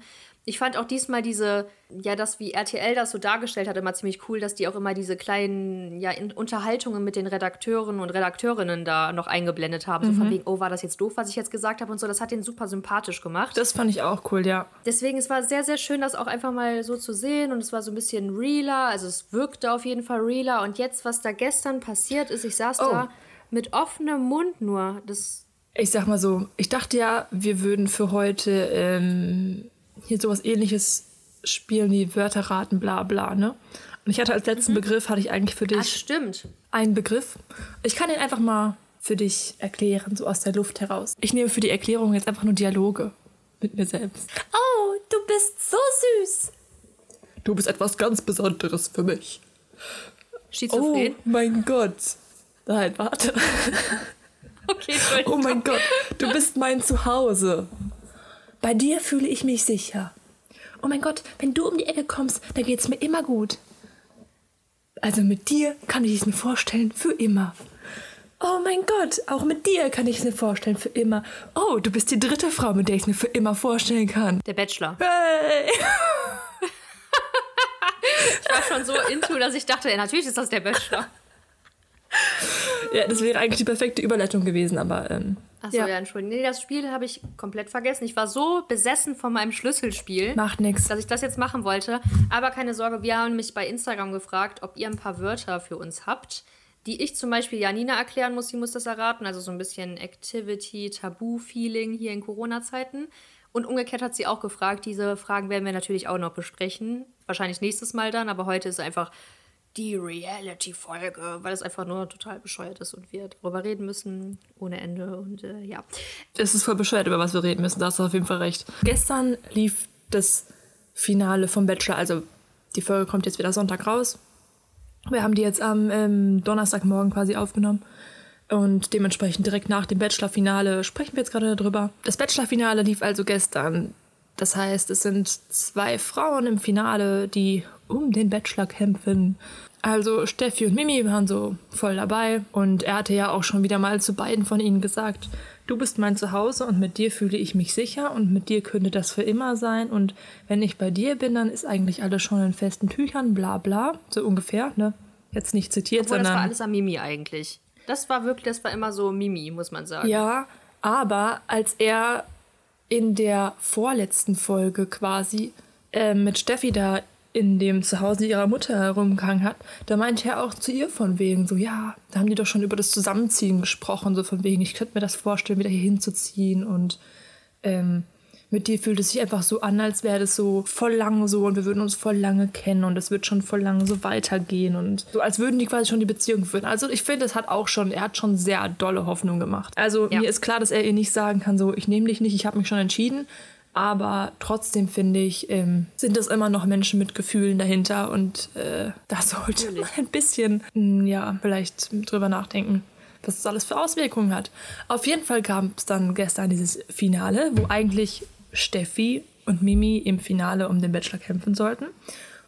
Ich fand auch diesmal diese, ja, das, wie RTL das so dargestellt hat, immer ziemlich cool, dass die auch immer diese kleinen, ja, Unterhaltungen mit den Redakteuren und Redakteurinnen da noch eingeblendet haben. So Mhm. von wegen, oh, war das jetzt doof, was ich jetzt gesagt habe und so. Das hat den super sympathisch gemacht. Das fand ich auch cool, ja. Deswegen, es war sehr, sehr schön, das auch einfach mal so zu sehen und es war so ein bisschen realer, also es wirkte auf jeden Fall realer und jetzt, was da gestern passiert ist, ich saß Oh. da mit offenem Mund nur, das, Ich sag mal so, ich dachte ja, wir würden für heute ähm, hier sowas ähnliches spielen wie Wörter raten, bla bla, ne? Und ich hatte als letzten Begriff, hatte ich eigentlich für dich stimmt. einen Begriff. Ich kann den einfach mal für dich erklären, so aus der Luft heraus. Ich nehme für die Erklärung jetzt einfach nur Dialoge mit mir selbst. Oh, du bist so süß. Du bist etwas ganz Besonderes für mich. Oh Schizophren. mein Gott. Nein, warte. <laughs> Okay. Oh mein Gott, du bist mein Zuhause. Bei dir fühle ich mich sicher. Oh mein Gott, wenn du um die Ecke kommst, dann geht's mir immer gut. Also mit dir kann ich es mir vorstellen für immer. Oh mein Gott, auch mit dir kann ich es mir vorstellen für immer. Oh, du bist die dritte Frau, mit der ich es mir für immer vorstellen kann. Der Bachelor. Hey! <laughs> Ich war schon so into, dass ich dachte, natürlich ist das der Bachelor. Ja, das wäre eigentlich die perfekte Überleitung gewesen, aber ähm, Achso, ja. Entschuldigung. Nee, das Spiel habe ich komplett vergessen. Ich war so besessen von meinem Schlüsselspiel. macht nichts. dass ich das jetzt machen wollte. Aber keine Sorge, wir haben mich bei Instagram gefragt, ob ihr ein paar Wörter für uns habt, die ich zum Beispiel Janina erklären muss. Sie muss das erraten. Also so ein bisschen Activity, Tabu-Feeling hier in Corona-Zeiten. Und umgekehrt hat sie auch gefragt. Diese Fragen werden wir natürlich auch noch besprechen. Wahrscheinlich nächstes Mal dann. Aber heute ist einfach die Reality-Folge, weil es einfach nur total bescheuert ist und wir darüber reden müssen ohne Ende. Und äh, ja. Es ist voll bescheuert, über was wir reden müssen. Da hast du auf jeden Fall recht. Gestern lief das Finale vom Bachelor. Also die Folge kommt jetzt wieder Sonntag raus. Wir haben die jetzt am ähm, Donnerstagmorgen quasi aufgenommen. Und dementsprechend direkt nach dem Bachelor-Finale sprechen wir jetzt gerade darüber. Das Bachelor-Finale lief also gestern. Das heißt, es sind zwei Frauen im Finale, die um den Bachelor kämpfen. Also Steffi und Mimi waren so voll dabei. Und er hatte ja auch schon wieder mal zu beiden von ihnen gesagt, du bist mein Zuhause und mit dir fühle ich mich sicher und mit dir könnte das für immer sein. Und wenn ich bei dir bin, dann ist eigentlich alles schon in festen Tüchern, bla bla. So ungefähr, ne? Jetzt nicht zitiert, Obwohl, das sondern. war alles am Mimi eigentlich. Das war wirklich, das war immer so Mimi, muss man sagen. Ja, aber als er in der vorletzten Folge quasi äh, mit Steffi da in dem Zuhause ihrer Mutter herumgegangen hat, da meinte er auch zu ihr von wegen so, ja, da haben die doch schon über das Zusammenziehen gesprochen, so von wegen, ich könnte mir das vorstellen, wieder hier hinzuziehen und ähm, mit dir fühlt es sich einfach so an, als wäre das so voll lang so und wir würden uns voll lange kennen und es wird schon voll lange so weitergehen und so, als würden die quasi schon die Beziehung führen. Also ich finde, es hat auch schon, er hat schon sehr dolle Hoffnung gemacht. Also Ja. mir ist klar, dass er ihr nicht sagen kann, so, ich nehme dich nicht, ich habe mich schon entschieden. Aber trotzdem finde ich, ähm, sind es immer noch Menschen mit Gefühlen dahinter und äh, da sollte man ein bisschen, mh, ja, vielleicht drüber nachdenken, was das alles für Auswirkungen hat. Auf jeden Fall gab es dann gestern dieses Finale, wo eigentlich Steffi und Mimi im Finale um den Bachelor kämpfen sollten.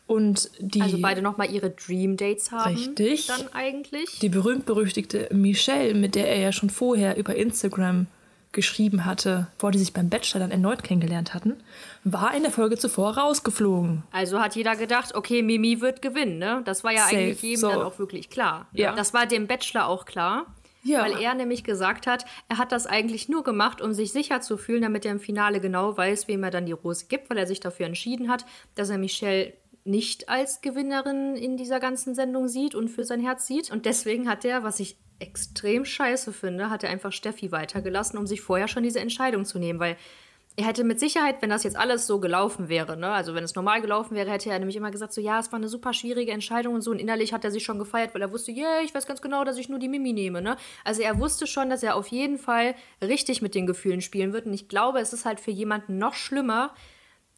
Und die, Also beide nochmal ihre Dream Dates haben. Richtig. Dann eigentlich. die berühmt-berüchtigte Michelle, mit der er ja schon vorher über Instagram geschrieben hatte, bevor die sich beim Bachelor dann erneut kennengelernt hatten, war in der Folge zuvor rausgeflogen. Also hat jeder gedacht, okay, Mimi wird gewinnen, ne? Das war ja Safe, eigentlich jedem so. dann auch wirklich klar. Ja. Das war dem Bachelor auch klar. Ja. Weil er nämlich gesagt hat, er hat das eigentlich nur gemacht, um sich sicher zu fühlen, damit er im Finale genau weiß, wem er dann die Rose gibt, weil er sich dafür entschieden hat, dass er Michelle nicht als Gewinnerin in dieser ganzen Sendung sieht und für sein Herz sieht. Und deswegen hat er, was ich extrem scheiße finde, hat er einfach Steffi weitergelassen, um sich vorher schon diese Entscheidung zu nehmen, weil er hätte mit Sicherheit, wenn das jetzt alles so gelaufen wäre, ne, also wenn es normal gelaufen wäre, hätte er nämlich immer gesagt, so ja, es war eine super schwierige Entscheidung und so. Und innerlich hat er sich schon gefeiert, weil er wusste, yeah, ich weiß ganz genau, dass ich nur die Mimi nehme, ne? Also er wusste schon, dass er auf jeden Fall richtig mit den Gefühlen spielen wird. Und ich glaube, es ist halt für jemanden noch schlimmer,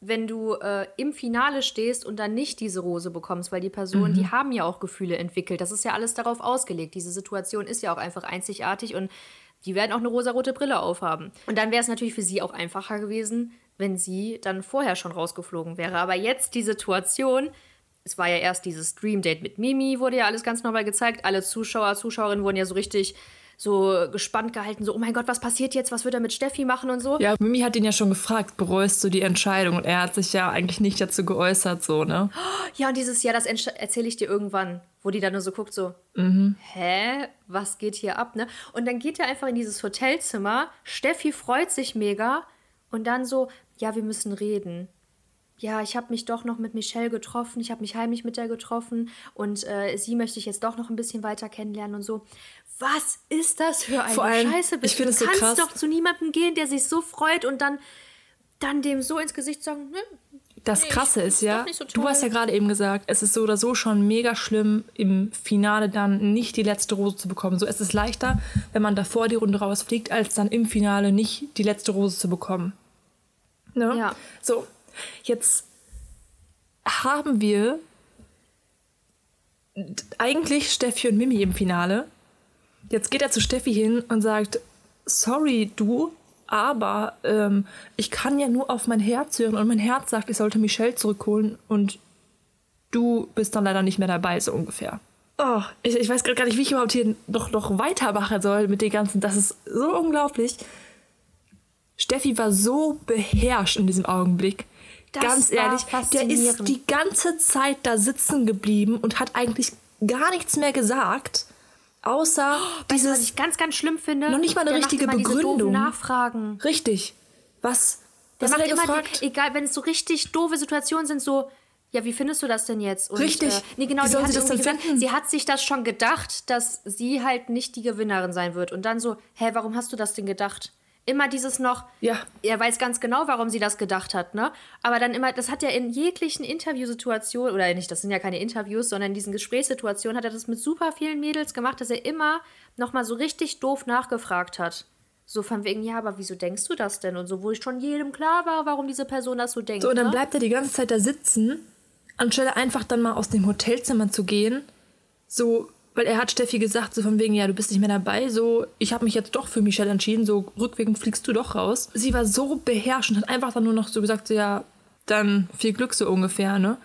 wenn du äh, im Finale stehst und dann nicht diese Rose bekommst, weil die Personen, die haben ja auch Gefühle entwickelt. Das ist ja alles darauf ausgelegt. Diese Situation ist ja auch einfach einzigartig und die werden auch eine rosarote Brille aufhaben. Und dann wäre es natürlich für sie auch einfacher gewesen, wenn sie dann vorher schon rausgeflogen wäre. Aber jetzt die Situation, es war ja erst dieses Dream Date mit Mimi, wurde ja alles ganz normal gezeigt. Alle Zuschauer, Zuschauerinnen wurden ja so richtig so gespannt gehalten, so, oh mein Gott, was passiert jetzt? Was wird er mit Steffi machen und so. Ja, Mimi hat ihn ja schon gefragt, bereust du die Entscheidung? Und er hat sich ja eigentlich nicht dazu geäußert, so, ne? Ja, und dieses Jahr, das erzähle ich dir irgendwann, wo die dann nur so guckt, so, hä, was geht hier ab, ne? Und dann geht er einfach in dieses Hotelzimmer, Steffi freut sich mega und dann so, ja, wir müssen reden. Ja, ich habe mich doch noch mit Michelle getroffen, ich habe mich heimlich mit der getroffen und äh, sie möchte ich jetzt doch noch ein bisschen weiter kennenlernen und so. Was ist das für eine Vor allem, Scheiße? ich finde du es so kannst krass. doch zu niemandem gehen, der sich so freut und dann, dann dem so ins Gesicht sagen, ne, Das Nee, Krasse ist ja, so du hast ja gerade eben gesagt, es ist so oder so schon mega schlimm, im Finale dann nicht die letzte Rose zu bekommen. So, es ist leichter, wenn man davor die Runde rausfliegt, als dann im Finale nicht die letzte Rose zu bekommen. Ne? Ja. So, jetzt haben wir eigentlich Steffi und Mimi im Finale. Jetzt geht er zu Steffi hin und sagt, sorry du, aber ähm, ich kann ja nur auf mein Herz hören und mein Herz sagt, ich sollte Michelle zurückholen und du bist dann leider nicht mehr dabei, so ungefähr. Oh, ich, ich weiß gar nicht, wie ich überhaupt hier noch, noch weitermachen soll mit den ganzen. Das ist so unglaublich. Steffi war so beherrscht in diesem Augenblick. Das Ganz ehrlich, der ist die ganze Zeit da sitzen geblieben und hat eigentlich gar nichts mehr gesagt, außer Weißt du, was dieses ich ganz, ganz schlimm finde? Noch nicht mal eine Der macht richtige immer diese Begründung. Nachfragen. richtig. Was? Der Was hat macht er immer, gefragt? die, egal, wenn es so richtig doofe Situationen sind, so, ja, wie findest du das denn jetzt? Und, Richtig. Äh, nee, genau, Wie soll sie das denn gesagt, finden? sie hat sich das schon gedacht, dass sie halt nicht die Gewinnerin sein wird. Und dann so, hä, warum hast du das denn gedacht? Immer dieses noch, Ja. er weiß ganz genau, warum sie das gedacht hat, ne? Aber dann immer, das hat er in jeglichen Interviewsituationen, oder nicht, das sind ja keine Interviews, sondern in diesen Gesprächssituationen hat er das mit super vielen Mädels gemacht, dass er immer nochmal so richtig doof nachgefragt hat. So von wegen, ja, aber wieso denkst du das denn? Und so, wo ich schon jedem klar war, warum diese Person das so denkt. So, und dann ne? bleibt er die ganze Zeit da sitzen, anstelle einfach dann mal aus dem Hotelzimmer zu gehen. So, weil er hat Steffi gesagt, so von wegen, ja, du bist nicht mehr dabei. So, ich habe mich jetzt doch für Michelle entschieden. So, rückwirkend fliegst du doch raus. Sie war so beherrscht und hat einfach dann nur noch so gesagt, so, ja, dann viel Glück so ungefähr, ne?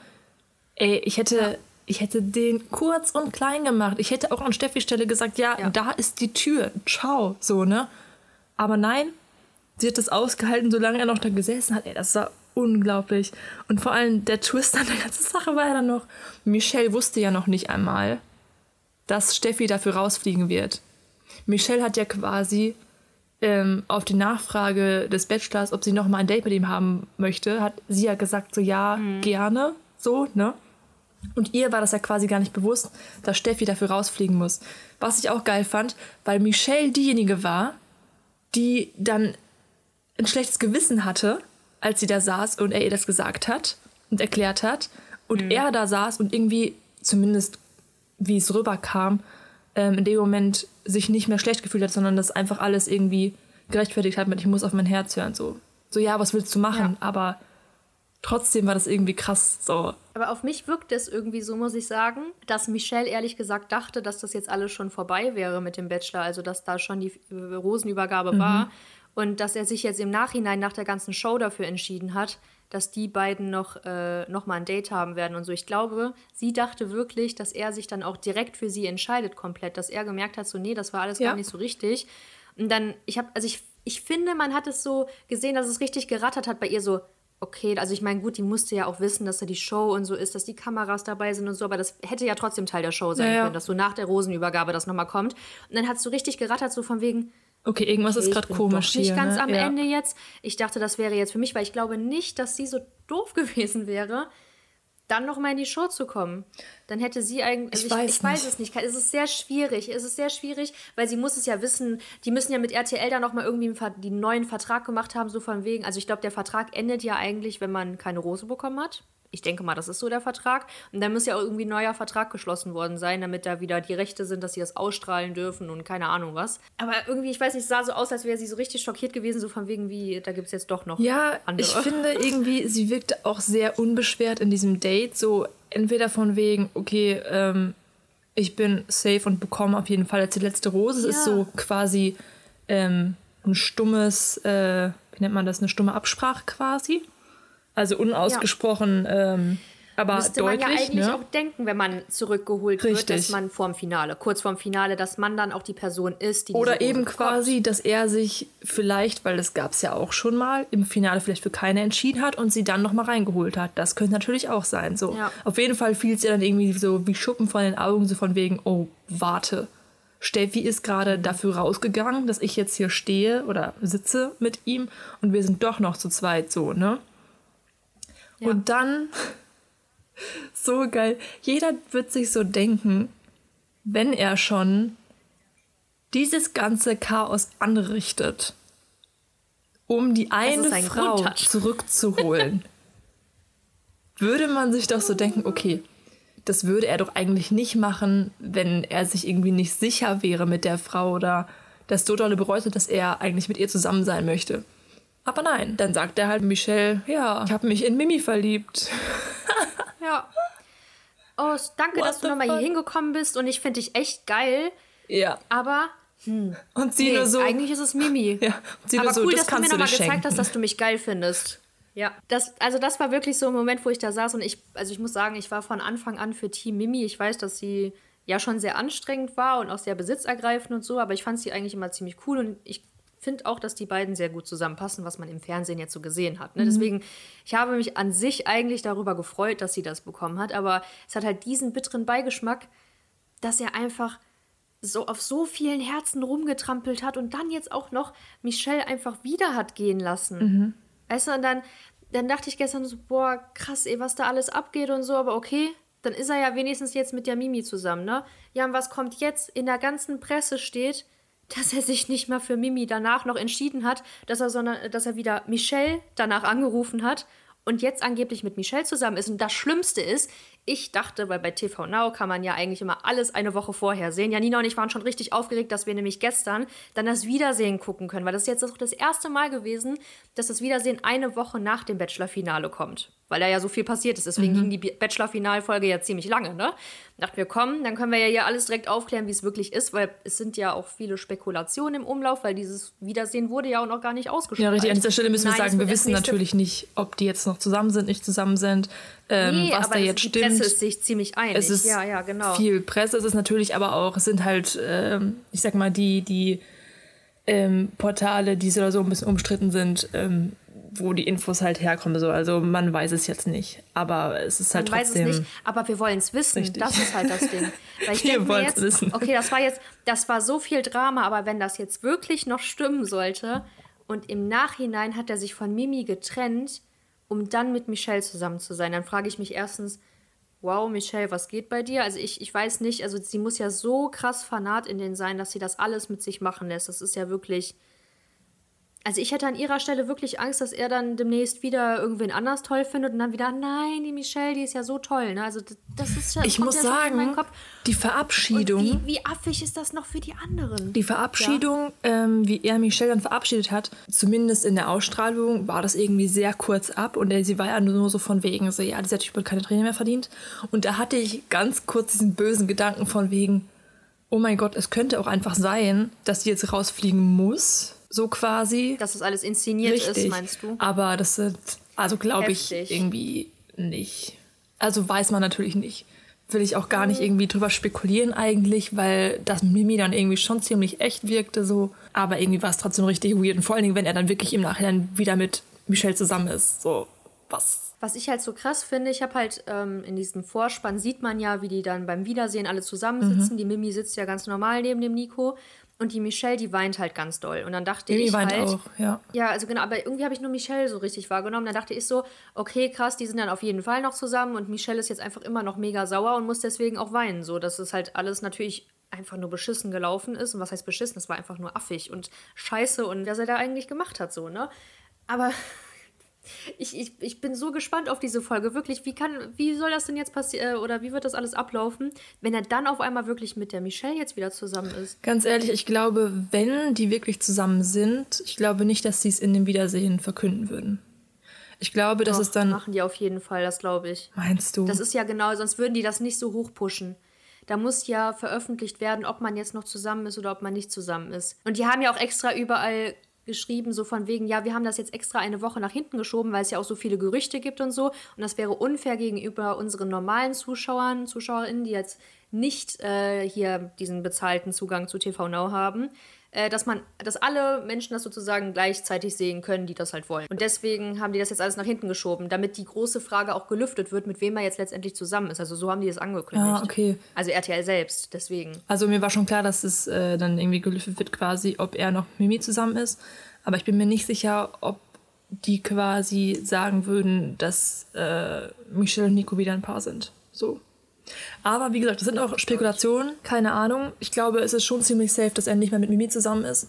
Ey, ich hätte, ich hätte den kurz und klein gemacht. Ich hätte auch an Steffis Stelle gesagt, ja, Ja. da ist die Tür. Ciao, so, ne? Aber nein, sie hat das ausgehalten, solange er noch da gesessen hat. Ey, das war unglaublich. Und vor allem der Twist an der ganzen Sache war ja dann noch, Michelle wusste ja noch nicht einmal, dass Steffi dafür rausfliegen wird. Michelle hat ja quasi ähm, auf die Nachfrage des Bachelors, ob sie noch mal ein Date mit ihm haben möchte, hat sie ja gesagt, so ja, gerne, so, ne? Und ihr war das ja quasi gar nicht bewusst, dass Steffi dafür rausfliegen muss. Was ich auch geil fand, weil Michelle diejenige war, die dann ein schlechtes Gewissen hatte, als sie da saß und er ihr das gesagt hat und erklärt hat und Mhm. er da saß und irgendwie, zumindest wie es rüberkam, ähm, in dem Moment sich nicht mehr schlecht gefühlt hat, sondern das einfach alles irgendwie gerechtfertigt hat mit, ich muss auf mein Herz hören. So, so ja, was willst du machen? Aber trotzdem war das irgendwie krass. So, Aber auf mich wirkt es irgendwie so, muss ich sagen, dass Michelle ehrlich gesagt dachte, dass das jetzt alles schon vorbei wäre mit dem Bachelor, also dass da schon die äh, Rosenübergabe war und dass er sich jetzt im Nachhinein nach der ganzen Show dafür entschieden hat, dass die beiden noch, äh, noch mal ein Date haben werden und so. Ich glaube, sie dachte wirklich, dass er sich dann auch direkt für sie entscheidet komplett, dass er gemerkt hat, so nee, das war alles Ja. gar nicht so richtig. Und dann, ich habe, also ich, ich finde, man hat es so gesehen, dass es richtig gerattert hat bei ihr so, okay, also ich meine, gut, die musste ja auch wissen, dass da die Show und so ist, dass die Kameras dabei sind und so, aber das hätte ja trotzdem Teil der Show sein Ja, ja. können, dass so nach der Rosenübergabe das nochmal kommt. Und dann hat es so richtig gerattert, so von wegen, okay, irgendwas ist ich gerade komisch doch nicht hier. ganz ne? am ja. Ende jetzt. Ich dachte, das wäre jetzt für mich, weil ich glaube nicht, dass sie so doof <laughs> gewesen wäre, dann noch mal in die Show zu kommen. Dann hätte sie eigentlich, Ich also weiß ich, ich weiß nicht. es nicht. Es ist sehr schwierig. Es ist sehr schwierig, weil sie muss es ja wissen. Die müssen ja mit RTL dann noch mal irgendwie den neuen Vertrag gemacht haben, so von wegen. Also ich glaube, der Vertrag endet ja eigentlich, wenn man keine Rose bekommen hat. Ich denke mal, das ist so der Vertrag. Und dann muss ja auch irgendwie ein neuer Vertrag geschlossen worden sein, damit da wieder die Rechte sind, dass sie das ausstrahlen dürfen und keine Ahnung was. Aber irgendwie, ich weiß nicht, es sah so aus, als wäre sie so richtig schockiert gewesen, so von wegen wie, da gibt es jetzt doch noch Ja, andere. ich <laughs> finde irgendwie, sie wirkte auch sehr unbeschwert in diesem Date. So entweder von wegen, okay, ähm, ich bin safe und bekomme auf jeden Fall jetzt die letzte Rose. Es ist Ja. so quasi ähm, ein stummes, äh, wie nennt man das, eine stumme Absprache quasi. Also unausgesprochen, ähm, aber Müsste deutlich. man ja eigentlich ne? auch denken, wenn man zurückgeholt wird, Richtig. dass man vorm Finale, kurz vorm Finale, dass man dann auch die Person ist, die Oder eben bekommt. quasi, dass er sich vielleicht, weil das gab es ja auch schon mal, im Finale vielleicht für keine entschieden hat und sie dann nochmal reingeholt hat. Das könnte natürlich auch sein. So. Ja. Auf jeden Fall fiel es ihr dann irgendwie so wie Schuppen von den Augen, so von wegen, oh, warte. Steffi ist gerade dafür rausgegangen, dass ich jetzt hier stehe oder sitze mit ihm und wir sind doch noch zu zweit so, ne? Ja. Und dann, so geil, jeder wird sich so denken, wenn er schon dieses ganze Chaos anrichtet, um die eine einen Frau zurückzuholen, <laughs> würde man sich doch so denken, okay, das würde er doch eigentlich nicht machen, wenn er sich irgendwie nicht sicher wäre mit der Frau oder das so dolle bereut hat, dass er eigentlich mit ihr zusammen sein möchte. Aber nein, dann sagt er halt Michelle, ja, ich habe mich in Mimi verliebt. <laughs> Ja. Oh, danke, What dass du nochmal hier hingekommen bist und ich finde dich echt geil, Ja. aber Und sie nee, nur so. eigentlich ist es Mimi. <laughs> Ja, und sie aber nur so, cool, das dass du mir kannst du nochmal dir gezeigt schenken. hast, dass du mich geil findest. Ja, das, also das war wirklich so ein Moment, wo ich da saß und ich, also ich muss sagen, ich war von Anfang an für Team Mimi. Ich weiß, dass sie ja schon sehr anstrengend war und auch sehr besitzergreifend und so, aber ich fand sie eigentlich immer ziemlich cool und ich finde auch, dass die beiden sehr gut zusammenpassen, was man im Fernsehen jetzt so gesehen hat. Ne? Mhm. Deswegen, ich habe mich an sich eigentlich darüber gefreut, dass sie das bekommen hat, aber es hat halt diesen bitteren Beigeschmack, dass er einfach so auf so vielen Herzen rumgetrampelt hat und dann jetzt auch noch Michelle einfach wieder hat gehen lassen. Mhm. Weißt du, und dann, dann dachte ich gestern so, boah, krass, ey, was da alles abgeht und so, aber okay, dann ist er ja wenigstens jetzt mit der Mimi zusammen, ne? Ja, und was kommt jetzt? In der ganzen Presse steht, dass er sich nicht mal für Mimi danach noch entschieden hat, dass er, sondern, dass er wieder Michelle danach angerufen hat und jetzt angeblich mit Michelle zusammen ist. Und das Schlimmste ist, ich dachte, weil bei TV Now kann man ja eigentlich immer alles eine Woche vorher sehen. Janina und ich waren schon richtig aufgeregt, dass wir nämlich gestern dann das Wiedersehen gucken können, weil das ist jetzt auch das erste Mal gewesen, dass das Wiedersehen eine Woche nach dem Bachelor-Finale kommt. Weil da ja so viel passiert ist. Deswegen ging die Bachelor-Finalfolge ja ziemlich lange, ne? Dachten wir, komm, dann können wir ja hier alles direkt aufklären, wie es wirklich ist, weil es sind ja auch viele Spekulationen im Umlauf, weil dieses Wiedersehen wurde ja auch noch gar nicht ausgestrahlt. Ja, richtig. An dieser Stelle müssen wir Nein, es sagen, wir wissen natürlich nicht, ob die jetzt noch zusammen sind, nicht zusammen sind, ähm, Nee, was da jetzt die stimmt. Presse ist sich ziemlich einig. es ist ja, ja, genau. viel Presse, es ist natürlich aber auch, es sind halt, ähm, ich sag mal, die, die ähm, Portale, die so oder so ein bisschen umstritten sind, ähm, wo die Infos halt herkommen. So. Also man weiß es jetzt nicht. Aber es ist halt Man weiß trotzdem. es nicht, aber wir wollen es wissen. Richtig. Das ist halt das Ding. <laughs> Weil ich Wir wollen's jetzt, wissen. okay, das war jetzt, das war so viel Drama, aber wenn das jetzt wirklich noch stimmen sollte und im Nachhinein hat er sich von Mimi getrennt, um dann mit Michelle zusammen zu sein, dann frage ich mich erstens, wow, Michelle, was geht bei dir? Also ich, ich weiß nicht, also sie muss ja so krass fanat in den sein, dass sie das alles mit sich machen lässt. Das ist ja wirklich, Also ich hätte an ihrer Stelle wirklich Angst, dass er dann demnächst wieder irgendwen anders toll findet und dann wieder, nein, die Michelle, die ist ja so toll. Ne? Also das ist ja, Ich muss ja sagen, die Verabschiedung. wie, wie affig ist das noch für die anderen? Die Verabschiedung, ähm, wie er Michelle dann verabschiedet hat, zumindest in der Ausstrahlung, war das irgendwie sehr kurz ab und sie war ja nur so von wegen, so, ja, dieser Typ hat keine Tränen mehr verdient. Und da hatte ich ganz kurz diesen bösen Gedanken von wegen, oh mein Gott, es könnte auch einfach sein, dass sie jetzt rausfliegen muss, so quasi. Dass das alles inszeniert Richtig. ist, meinst du? Aber das sind, also glaube ich, irgendwie nicht. Also weiß man natürlich nicht. Will ich auch gar Mhm. nicht irgendwie drüber spekulieren eigentlich, weil das Mimi dann irgendwie schon ziemlich echt wirkte so. Aber irgendwie war es trotzdem richtig weird. Und vor allen Dingen, wenn er dann wirklich im Nachhinein wieder mit Michelle zusammen ist. So, was? Was ich halt so krass finde, ich habe halt ähm, in diesem Vorspann sieht man ja, wie die dann beim Wiedersehen alle zusammensitzen. Mhm. Die Mimi sitzt ja ganz normal neben dem Nico und die Michelle, die weint halt ganz doll. Und dann dachte Mimi ich weint halt, auch, ja. Ja, also genau, aber irgendwie habe ich nur Michelle so richtig wahrgenommen. Dann dachte ich so, okay, krass, die sind dann auf jeden Fall noch zusammen und Michelle ist jetzt einfach immer noch mega sauer und muss deswegen auch weinen. So, dass es halt alles natürlich einfach nur beschissen gelaufen ist. Und was heißt beschissen? Es war einfach nur affig und scheiße und was er da eigentlich gemacht hat, so, ne? Aber ich, ich, ich bin so gespannt auf diese Folge. Wirklich, wie kann, wie soll das denn jetzt passieren oder wie wird das alles ablaufen, wenn er dann auf einmal wirklich mit der Michelle jetzt wieder zusammen ist? Ganz ehrlich, ich glaube, wenn die wirklich zusammen sind, ich glaube nicht, dass sie es in dem Wiedersehen verkünden würden. Ich glaube, dass Doch, es dann. machen die auf jeden Fall, das glaube ich. Meinst du? Das ist ja genau, sonst würden die das nicht so hoch pushen. Da muss ja veröffentlicht werden, ob man jetzt noch zusammen ist oder ob man nicht zusammen ist. Und die haben ja auch extra überall geschrieben, so von wegen, ja, wir haben das jetzt extra eine Woche nach hinten geschoben, weil es ja auch so viele Gerüchte gibt und so. Und das wäre unfair gegenüber unseren normalen Zuschauern, ZuschauerInnen, die jetzt nicht äh, hier diesen bezahlten Zugang zu TV Now haben, dass man, dass alle Menschen das sozusagen gleichzeitig sehen können, die das halt wollen. Und deswegen haben die das jetzt alles nach hinten geschoben, damit die große Frage auch gelüftet wird, mit wem er jetzt letztendlich zusammen ist. Also so haben die das angekündigt. Ah, okay. Also RTL selbst, deswegen. Also mir war schon klar, dass es äh, dann irgendwie gelüftet wird, quasi, ob er noch mit Mimi zusammen ist. Aber ich bin mir nicht sicher, ob die quasi sagen würden, dass äh, Michelle und Nico wieder ein Paar sind. So. Aber wie gesagt, das sind auch Spekulationen, keine Ahnung. Ich glaube, es ist schon ziemlich safe, dass er nicht mehr mit Mimi zusammen ist.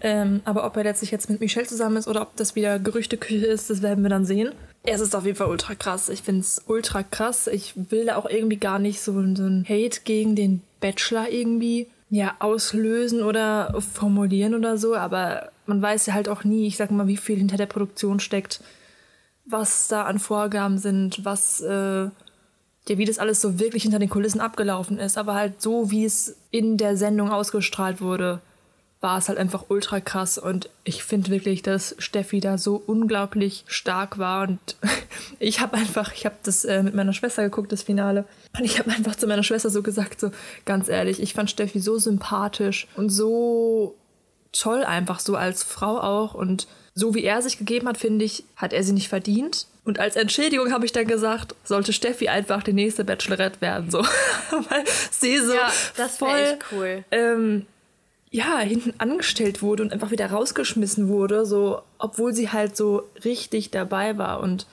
Ähm, aber ob er letztlich jetzt mit Michelle zusammen ist oder ob das wieder Gerüchteküche ist, das werden wir dann sehen. Es ist auf jeden Fall ultra krass. Ich finde es ultra krass. Ich will da auch irgendwie gar nicht so, so einen Hate gegen den Bachelor irgendwie ja, auslösen oder formulieren oder so. Aber man weiß ja halt auch nie, ich sag mal, wie viel hinter der Produktion steckt, was da an Vorgaben sind, was, äh, ja, wie das alles so wirklich hinter den Kulissen abgelaufen ist. Aber halt so, wie es in der Sendung ausgestrahlt wurde, war es halt einfach ultra krass. Und ich finde wirklich, dass Steffi da so unglaublich stark war. Und <laughs> ich habe einfach, ich habe das äh, mit meiner Schwester geguckt, das Finale. Und ich habe einfach zu meiner Schwester so gesagt, so ganz ehrlich, ich fand Steffi so sympathisch und so toll einfach so als Frau auch. Und so wie er sich gegeben hat, finde ich, hat er sie nicht verdient. Und als Entschädigung habe ich dann gesagt, sollte Steffi einfach die nächste Bachelorette werden. So. <laughs> Weil sie so Ja, das voll echt cool. ähm, ja, hinten angestellt wurde und einfach wieder rausgeschmissen wurde, so, obwohl sie halt so richtig dabei war und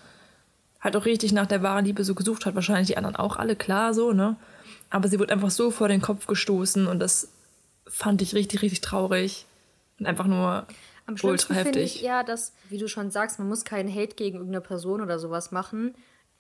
halt auch richtig nach der wahren Liebe so gesucht hat. Wahrscheinlich die anderen auch alle klar so, ne? Aber sie wurde einfach so vor den Kopf gestoßen und das fand ich richtig, richtig traurig. Und einfach nur Am schlimmsten finde ich eher, dass, wie du schon sagst, man muss keinen Hate gegen irgendeine Person oder sowas machen.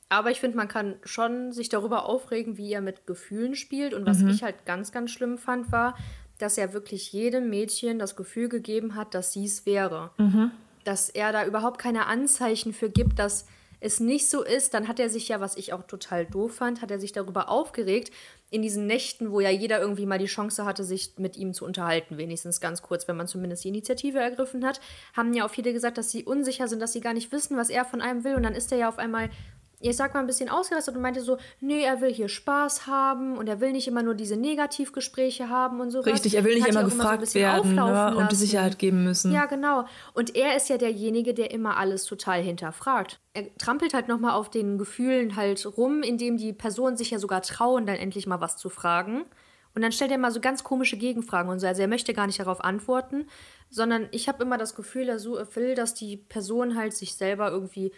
Aber ich finde, man kann schon sich darüber aufregen, wie er mit Gefühlen spielt. Und Mhm. was ich halt ganz, ganz schlimm fand, war, dass er wirklich jedem Mädchen das Gefühl gegeben hat, dass sie es wäre. Mhm. Dass er da überhaupt keine Anzeichen für gibt, dass es nicht so ist. Dann hat er sich ja, was ich auch total doof fand, hat er sich darüber aufgeregt, in diesen Nächten, wo ja jeder irgendwie mal die Chance hatte, sich mit ihm zu unterhalten, wenigstens ganz kurz, wenn man zumindest die Initiative ergriffen hat, haben ja auch viele gesagt, dass sie unsicher sind, dass sie gar nicht wissen, was er von einem will. Und dann ist er ja auf einmal, ich sag mal, ein bisschen ausgerastet und meinte so, nee, er will hier Spaß haben und er will nicht immer nur diese Negativgespräche haben und so. Richtig, er will nicht immer gefragt werden ne? und die Sicherheit geben müssen. Ja, genau. Und er ist ja derjenige, der immer alles total hinterfragt. Er trampelt halt nochmal auf den Gefühlen halt rum, indem die Personen sich ja sogar trauen, dann endlich mal was zu fragen. Und dann stellt er mal so ganz komische Gegenfragen und so. Also er möchte gar nicht darauf antworten, sondern ich habe immer das Gefühl, er so- will, dass die Personen halt sich selber irgendwie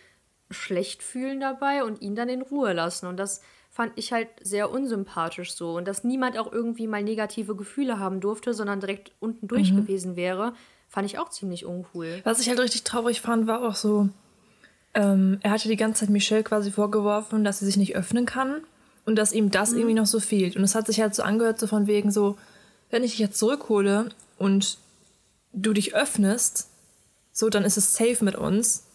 schlecht fühlen dabei und ihn dann in Ruhe lassen. Und das fand ich halt sehr unsympathisch so. Und dass niemand auch irgendwie mal negative Gefühle haben durfte, sondern direkt unten durch gewesen wäre, Fand ich auch ziemlich uncool. Was ich halt richtig traurig fand, war auch so, ähm, er hatte die ganze Zeit Michelle quasi vorgeworfen, dass sie sich nicht öffnen kann und dass ihm das mhm. irgendwie noch so fehlt. Und es hat sich halt so angehört, so von wegen so, wenn ich dich jetzt zurückhole und du dich öffnest, so, dann ist es safe mit uns.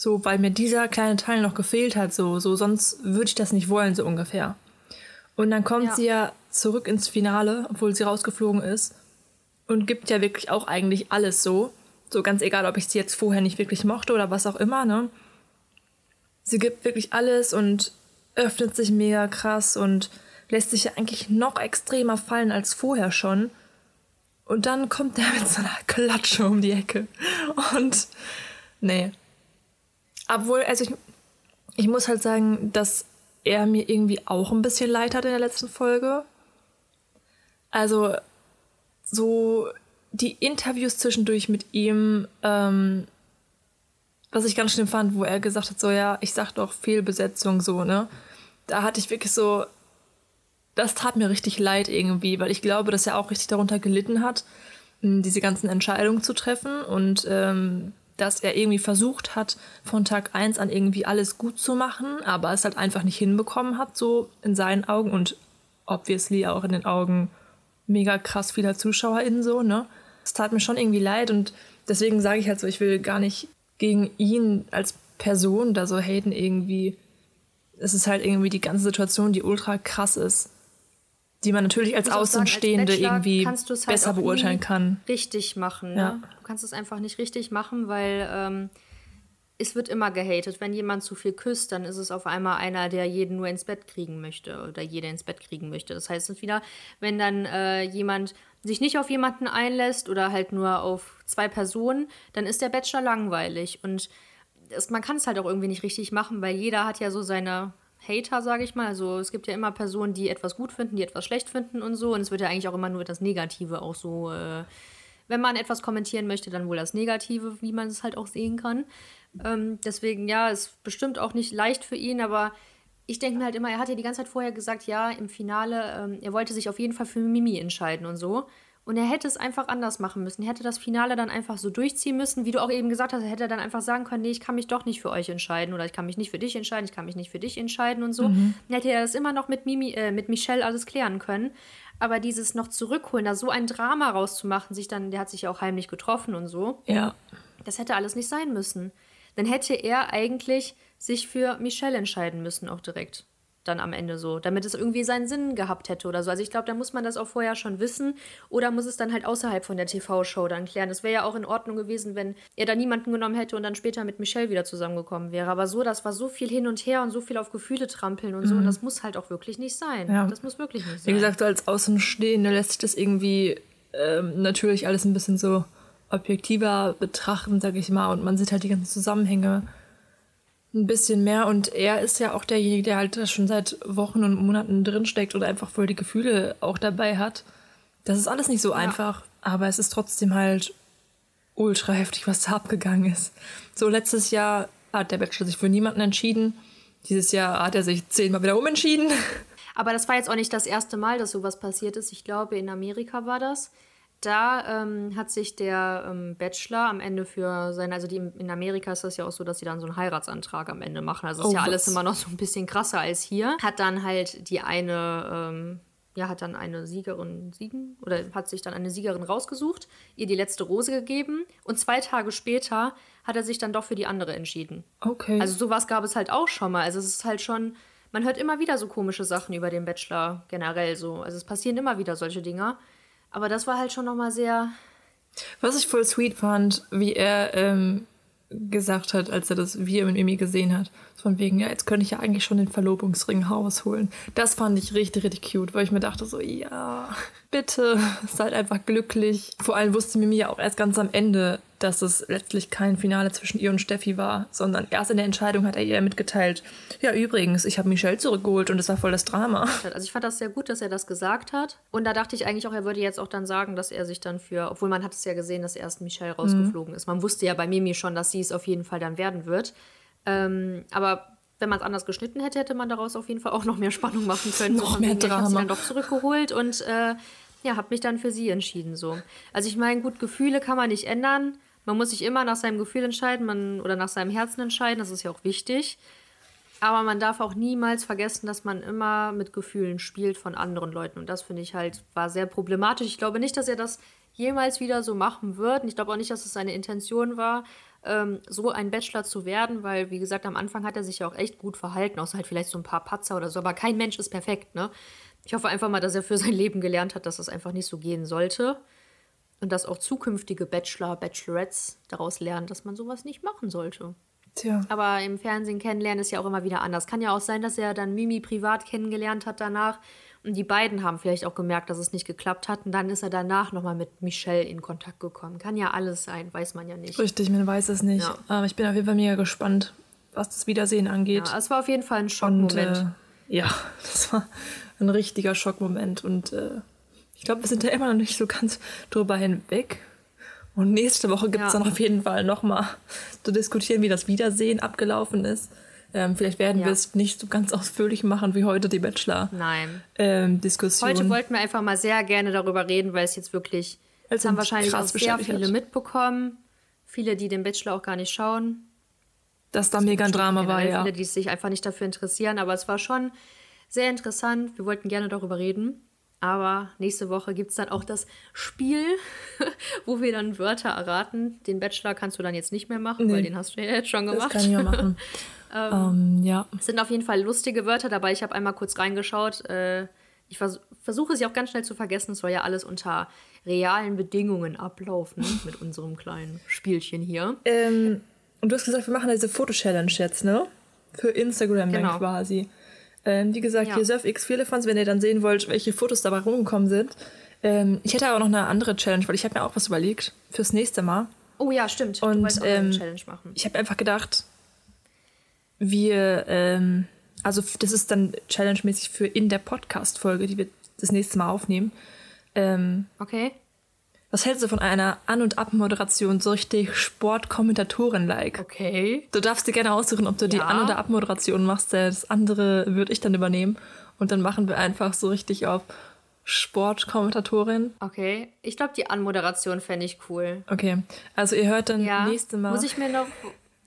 So, weil mir dieser kleine Teil noch gefehlt hat, so, so, sonst würde ich das nicht wollen, so ungefähr. Und dann kommt ja. sie ja zurück ins Finale, obwohl sie rausgeflogen ist. Und gibt ja wirklich auch eigentlich alles so. So ganz egal, ob ich sie jetzt vorher nicht wirklich mochte oder was auch immer, ne? Sie gibt wirklich alles und öffnet sich mega krass und lässt sich ja eigentlich noch extremer fallen als vorher schon. Und dann kommt der <laughs> mit so einer Klatsche um die Ecke. Und nee. Obwohl, also ich, ich muss halt sagen, dass er mir irgendwie auch ein bisschen leid hat in der letzten Folge. Also so die Interviews zwischendurch mit ihm, ähm, was ich ganz schlimm fand, wo er gesagt hat, so ja, ich sag doch Fehlbesetzung, so, ne? Da hatte ich wirklich so, das tat mir richtig leid irgendwie, weil ich glaube, dass er auch richtig darunter gelitten hat, diese ganzen Entscheidungen zu treffen und ähm, dass er irgendwie versucht hat, von Tag 1 an irgendwie alles gut zu machen, aber es halt einfach nicht hinbekommen hat, so in seinen Augen und obviously auch in den Augen mega krass vieler ZuschauerInnen so, ne? Es tat mir schon irgendwie leid und deswegen sage ich halt so, ich will gar nicht gegen ihn als Person da so haten irgendwie. Es ist halt irgendwie die ganze Situation, die ultra krass ist die man natürlich als Außenstehende sagen, als irgendwie halt besser beurteilen kann. Richtig machen. Ne? Ja. Du kannst es einfach nicht richtig machen, weil ähm, es wird immer gehatet. Wenn jemand zu viel küsst, dann ist es auf einmal einer, der jeden nur ins Bett kriegen möchte oder jede ins Bett kriegen möchte. Das heißt, es wieder, wenn dann äh, jemand sich nicht auf jemanden einlässt oder halt nur auf zwei Personen, dann ist der Bachelor langweilig. Und es, man kann es halt auch irgendwie nicht richtig machen, weil jeder hat ja so seine Hater, sage ich mal. Also es gibt ja immer Personen, die etwas gut finden, die etwas schlecht finden und so. Und es wird ja eigentlich auch immer nur das Negative auch so. Äh, wenn man etwas kommentieren möchte, dann wohl das Negative, wie man es halt auch sehen kann. Ähm, deswegen, ja, ist bestimmt auch nicht leicht für ihn, aber ich denke mir halt immer, er hat ja die ganze Zeit vorher gesagt, ja, im Finale, ähm, er wollte sich auf jeden Fall für Mimi entscheiden und so. Und er hätte es einfach anders machen müssen. Er hätte das Finale dann einfach so durchziehen müssen. Wie du auch eben gesagt hast, er hätte dann einfach sagen können, nee, ich kann mich doch nicht für euch entscheiden oder ich kann mich nicht für dich entscheiden, ich kann mich nicht für dich entscheiden und so. Mhm. Dann hätte er das immer noch mit, Mimi, äh, mit Michelle alles klären können. Aber dieses noch zurückholen, da so ein Drama rauszumachen, sich dann, der hat sich ja auch heimlich getroffen und so. Ja. Das hätte alles nicht sein müssen. Dann hätte er eigentlich sich für Michelle entscheiden müssen, auch direkt dann am Ende so, damit es irgendwie seinen Sinn gehabt hätte oder so. Also ich glaube, da muss man das auch vorher schon wissen oder muss es dann halt außerhalb von der TV-Show dann klären. Das wäre ja auch in Ordnung gewesen, wenn er da niemanden genommen hätte und dann später mit Michelle wieder zusammengekommen wäre. Aber so, das war so viel hin und her und so viel auf Gefühle trampeln und so. Und mhm. das muss halt auch wirklich nicht sein. Ja. Das muss wirklich nicht sein. Wie gesagt, als Außenstehende lässt sich das irgendwie ähm, natürlich alles ein bisschen so objektiver betrachten, sag ich mal. Und man sieht halt die ganzen Zusammenhänge ein bisschen mehr und er ist ja auch derjenige, der halt schon seit Wochen und Monaten drinsteckt und einfach voll die Gefühle auch dabei hat. Das ist alles nicht so ja. einfach, aber es ist trotzdem halt ultra heftig, was da abgegangen ist. So letztes Jahr hat der Bachelor sich für niemanden entschieden. Dieses Jahr hat er sich zehnmal wieder umentschieden. Aber das war jetzt auch nicht das erste Mal, dass sowas passiert ist. Ich glaube, in Amerika war das. Da ähm, hat sich der ähm, Bachelor am Ende für seine, also die, in Amerika ist das ja auch so, dass sie dann so einen Heiratsantrag am Ende machen. Also ist oh, ja alles immer noch so ein bisschen krasser als hier. Hat dann halt die eine, ähm, ja, hat dann eine Siegerin siegen oder hat sich dann eine Siegerin rausgesucht, ihr die letzte Rose gegeben und zwei Tage später hat er sich dann doch für die andere entschieden. Okay. Also sowas gab es halt auch schon mal. Also es ist halt schon, man hört immer wieder so komische Sachen über den Bachelor generell so. Also es passieren immer wieder solche Dinge. Aber das war halt schon nochmal sehr. Was ich voll sweet fand, wie er ähm, gesagt hat, als er das Video mit Mimi gesehen hat. Von wegen, ja, jetzt könnte ich ja eigentlich schon den Verlobungsring rausholen. Das fand ich richtig, richtig cute, weil ich mir dachte so, ja, bitte, <laughs> seid einfach glücklich. Vor allem wusste Mimi ja auch erst ganz am Ende, dass es letztlich kein Finale zwischen ihr und Steffi war, sondern erst in der Entscheidung hat er ihr mitgeteilt, ja übrigens, ich habe Michelle zurückgeholt und es war voll das Drama. <laughs> Also ich fand das sehr gut, dass er das gesagt hat und da dachte ich eigentlich auch, er würde jetzt auch dann sagen, dass er sich dann für, obwohl man hat es ja gesehen, dass erst Michelle rausgeflogen mhm. ist. Man wusste ja bei Mimi schon, dass sie es auf jeden Fall dann werden wird. Ähm, aber wenn man es anders geschnitten hätte, hätte man daraus auf jeden Fall auch noch mehr Spannung machen können. noch mehr Drama. Ich dann doch zurückgeholt und äh, ja, habe mich dann für sie entschieden so. Also ich meine, gut, Gefühle kann man nicht ändern. Man muss sich immer nach seinem Gefühl entscheiden man, oder nach seinem Herzen entscheiden. Das ist ja auch wichtig. Aber man darf auch niemals vergessen, dass man immer mit Gefühlen spielt von anderen Leuten. Und das finde ich halt, war sehr problematisch. Ich glaube nicht, dass er das jemals wieder so machen wird. Und ich glaube auch nicht, dass es seine Intention war, ähm, so ein Bachelor zu werden, weil, wie gesagt, am Anfang hat er sich ja auch echt gut verhalten, außer halt vielleicht so ein paar Patzer oder so. Aber kein Mensch ist perfekt, ne? Ich hoffe einfach mal, dass er für sein Leben gelernt hat, dass das einfach nicht so gehen sollte. Und dass auch zukünftige Bachelor, Bachelorettes daraus lernen, dass man sowas nicht machen sollte. Tja. Aber im Fernsehen kennenlernen ist ja auch immer wieder anders. Kann ja auch sein, dass er dann Mimi privat kennengelernt hat danach. Und die beiden haben vielleicht auch gemerkt, dass es nicht geklappt hat. Und dann ist er danach nochmal mit Michelle in Kontakt gekommen. Kann ja alles sein, weiß man ja nicht. Richtig, man weiß es nicht. Ja. Aber ich bin auf jeden Fall mega gespannt, was das Wiedersehen angeht. Ja, es war auf jeden Fall ein Und Schockmoment. äh, ja, <laughs> das war ein richtiger Schockmoment. Und äh, ich glaube, wir sind da immer noch nicht so ganz drüber hinweg. Und nächste Woche gibt es Ja. dann auf jeden Fall nochmal zu diskutieren, wie das Wiedersehen abgelaufen ist. Ähm, vielleicht werden Ja. wir es nicht so ganz ausführlich machen wie heute die. Bachelor-Diskussion. Heute wollten wir einfach mal sehr gerne darüber reden, weil es jetzt wirklich, es haben wahrscheinlich auch sehr viele mitbekommen. Viele, die den Bachelor auch gar nicht schauen. dass da mega ein Drama war, ja. Viele, die sich einfach nicht dafür interessieren. Aber es war schon sehr interessant. Wir wollten gerne darüber reden. Aber nächste Woche gibt es dann auch das Spiel, <laughs> wo wir dann Wörter erraten. Den Bachelor kannst du dann jetzt nicht mehr machen, weil den hast du ja jetzt schon Das gemacht. kann ich ja machen. <laughs> ähm, ja. Es sind auf jeden Fall lustige Wörter dabei. Ich habe einmal kurz reingeschaut. Äh, ich vers versuche sie auch ganz schnell zu vergessen. Es soll ja alles unter realen Bedingungen ablaufen <laughs> mit unserem kleinen Spielchen hier. Ähm, und du hast gesagt, wir machen diese Foto-Challenge jetzt, ne? Für Instagram dann Genau. quasi. Ähm, wie gesagt, Ja. hier Surf X Firlefanz, wenn ihr dann sehen wollt, welche Fotos dabei rumgekommen sind. Ähm, ich hätte aber noch eine andere Challenge, weil ich habe mir auch was überlegt fürs nächste Mal. Oh ja, stimmt. Und, du wolltest auch noch eine ähm, Challenge machen. Ich habe einfach gedacht, wir, ähm, also das ist dann challenge-mäßig für in der Podcast-Folge, die wir das nächste Mal aufnehmen. Ähm, Okay. Was hältst du von einer An- und Abmoderation so richtig Sportkommentatorin-like? Okay. Du darfst dir gerne aussuchen, ob du die Ja. An- oder Abmoderation machst. Das andere würde ich dann übernehmen. Und dann machen wir einfach so richtig auf Sportkommentatorin. Okay. Ich glaube, die Anmoderation fände ich cool. Okay, also ihr hört dann Ja. nächste Mal Muss ich mir noch.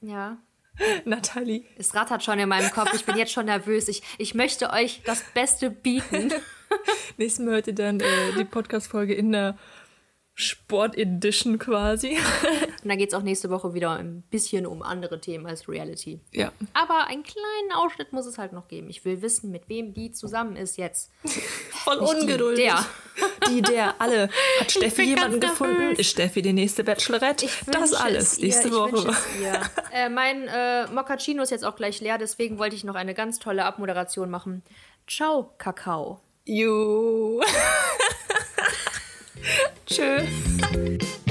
Ja. <laughs> Nathalie. Es rattert schon in meinem Kopf. Ich bin jetzt schon nervös. Ich, ich möchte euch das Beste bieten. <laughs> Nächstes Mal hört ihr dann äh, die Podcast-Folge in der Sport-Edition quasi. <laughs> Und dann geht es auch nächste Woche wieder ein bisschen um andere Themen als Reality. ja. Aber einen kleinen Ausschnitt muss es halt noch geben. Ich will wissen, mit wem die zusammen ist jetzt. <laughs> Voll Nicht die, ungeduldig. der. <laughs> Die, der, alle. Hat Steffi jemanden gefunden? nervös. Ist Steffi die nächste Bachelorette? Das alles es ihr, nächste wünsche Woche. ihr. äh, mein äh, Moccacino ist jetzt auch gleich leer, deswegen wollte ich noch eine ganz tolle Abmoderation machen. Ciao, Kakao. Ju. Tschüss.